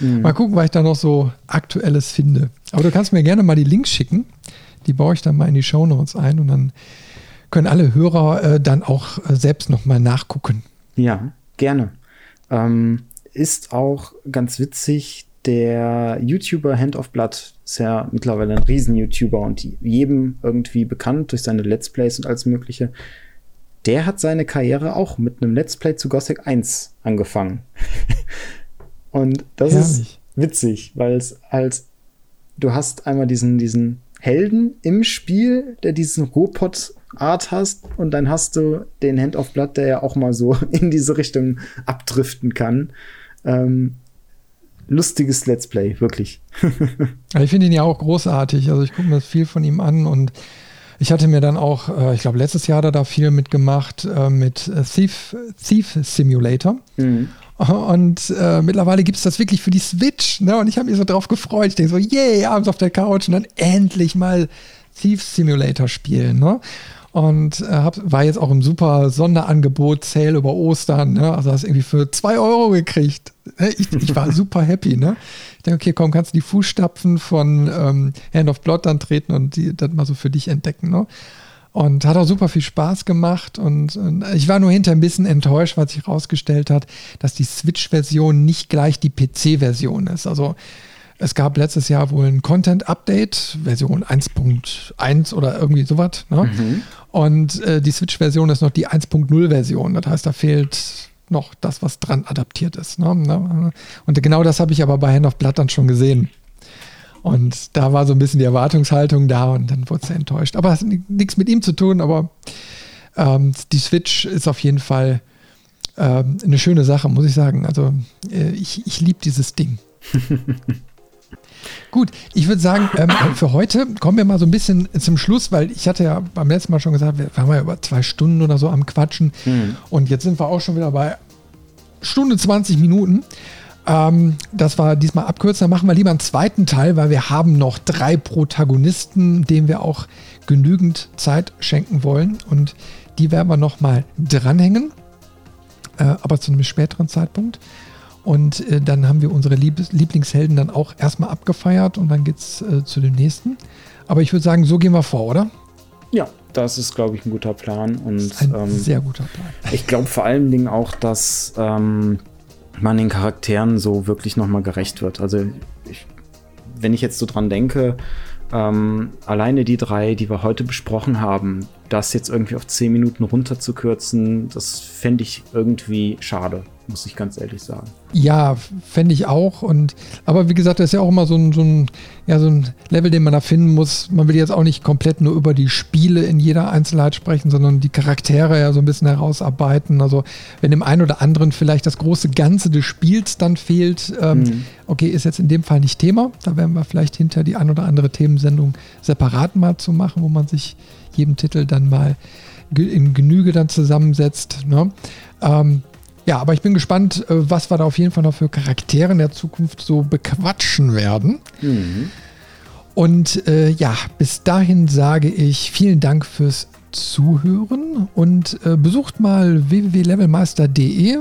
Mhm. Mal gucken, was ich da noch so Aktuelles finde. Aber du kannst mir gerne mal die Links schicken. Die baue ich dann mal in die Show Notes ein und dann können alle Hörer äh, dann auch äh, selbst nochmal nachgucken. Ja, gerne. Ähm, ist auch ganz witzig, der YouTuber Hand of Blood ist ja mittlerweile ein Riesen-YouTuber und jedem irgendwie bekannt durch seine Let's Plays und alles Mögliche. Der hat seine Karriere auch mit einem Let's Play zu Gothic 1 angefangen. und das Herrlich. ist witzig, weil es halt, du hast einmal diesen, diesen Helden im Spiel, der diesen Robot Art hast und dann hast du den Hand of Blood, der ja auch mal so in diese Richtung abdriften kann. Ähm, lustiges Let's Play, wirklich. ich finde ihn ja auch großartig. Also ich gucke mir viel von ihm an und ich hatte mir dann auch, äh, ich glaube, letztes Jahr hat er da viel mitgemacht äh, mit äh, Thief, Thief Simulator. Mhm. Und äh, mittlerweile gibt es das wirklich für die Switch. Ne? Und ich habe mich so drauf gefreut. Ich denke so, yay, abends auf der Couch und dann endlich mal Thief Simulator spielen. Ne? Und äh, hab, war jetzt auch im super Sonderangebot, Sale über Ostern. Ne? Also hast irgendwie für zwei Euro gekriegt. Ne? Ich, ich war super happy. Ne? Ich denke, okay, komm, kannst du die Fußstapfen von ähm, Hand of Blood dann treten und die, das mal so für dich entdecken. Ne? Und hat auch super viel Spaß gemacht. Und, und ich war nur hinter ein bisschen enttäuscht, weil sich herausgestellt hat, dass die Switch-Version nicht gleich die PC-Version ist. Also es gab letztes Jahr wohl ein Content-Update, Version 1.1 oder irgendwie sowas. Ne? Mhm. Und äh, die Switch-Version ist noch die 1.0-Version. Das heißt, da fehlt noch das, was dran adaptiert ist. Ne? ne? Und genau das habe ich aber bei Hand of Blood dann schon gesehen. Und da war so ein bisschen die Erwartungshaltung da und dann wurde es enttäuscht. Aber es hat nichts mit ihm zu tun, aber ähm, die Switch ist auf jeden Fall ähm, eine schöne Sache, muss ich sagen. Also äh, ich, ich liebe dieses Ding. Gut, ich würde sagen, ähm, für heute kommen wir mal so ein bisschen zum Schluss, weil ich hatte ja beim letzten Mal schon gesagt, wir waren ja über zwei Stunden oder so am Quatschen. Mhm. Und jetzt sind wir auch schon wieder bei Stunde 20 Minuten. Ähm, das war diesmal abkürzen. Dann machen wir lieber einen zweiten Teil, weil wir haben noch drei Protagonisten, denen wir auch genügend Zeit schenken wollen. Und die werden wir nochmal dranhängen, äh, aber zu einem späteren Zeitpunkt. Und äh, dann haben wir unsere Liebes Lieblingshelden dann auch erstmal abgefeiert und dann geht es äh, zu dem nächsten. Aber ich würde sagen, so gehen wir vor, oder? Ja, das ist, glaube ich, ein guter Plan. Und, ein ähm, sehr guter Plan. Ich glaube vor allen Dingen auch, dass ähm, man den Charakteren so wirklich nochmal gerecht wird. Also ich, wenn ich jetzt so dran denke, ähm, alleine die drei, die wir heute besprochen haben, das jetzt irgendwie auf zehn Minuten runterzukürzen, das fände ich irgendwie schade muss ich ganz ehrlich sagen. Ja, fände ich auch. Und, aber wie gesagt, das ist ja auch immer so ein, so, ein, ja, so ein Level, den man da finden muss. Man will jetzt auch nicht komplett nur über die Spiele in jeder Einzelheit sprechen, sondern die Charaktere ja so ein bisschen herausarbeiten. Also wenn dem einen oder anderen vielleicht das große Ganze des Spiels dann fehlt, ähm, mhm. okay, ist jetzt in dem Fall nicht Thema. Da werden wir vielleicht hinter die ein oder andere Themensendung separat mal zu machen, wo man sich jedem Titel dann mal in Genüge dann zusammensetzt. Ne? Ähm, ja, aber ich bin gespannt, äh, was wir da auf jeden Fall noch für Charaktere in der Zukunft so bequatschen werden. Mhm. Und äh, ja, bis dahin sage ich vielen Dank fürs Zuhören und äh, besucht mal www.levelmeister.de.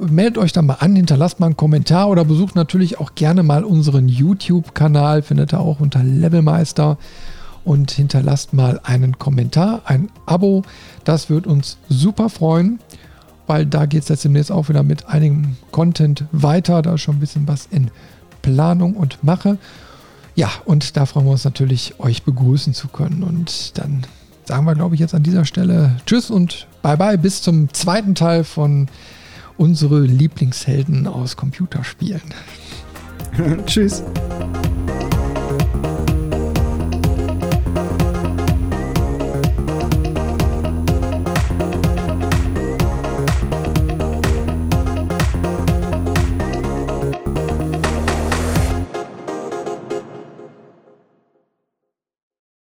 Meldet euch da mal an, hinterlasst mal einen Kommentar oder besucht natürlich auch gerne mal unseren YouTube-Kanal, findet ihr auch unter Levelmeister und hinterlasst mal einen Kommentar, ein Abo. Das wird uns super freuen weil da geht es jetzt demnächst auch wieder mit einigem Content weiter. Da ist schon ein bisschen was in Planung und Mache. Ja, und da freuen wir uns natürlich, euch begrüßen zu können. Und dann sagen wir, glaube ich, jetzt an dieser Stelle Tschüss und Bye bye bis zum zweiten Teil von unsere Lieblingshelden aus Computerspielen. Tschüss.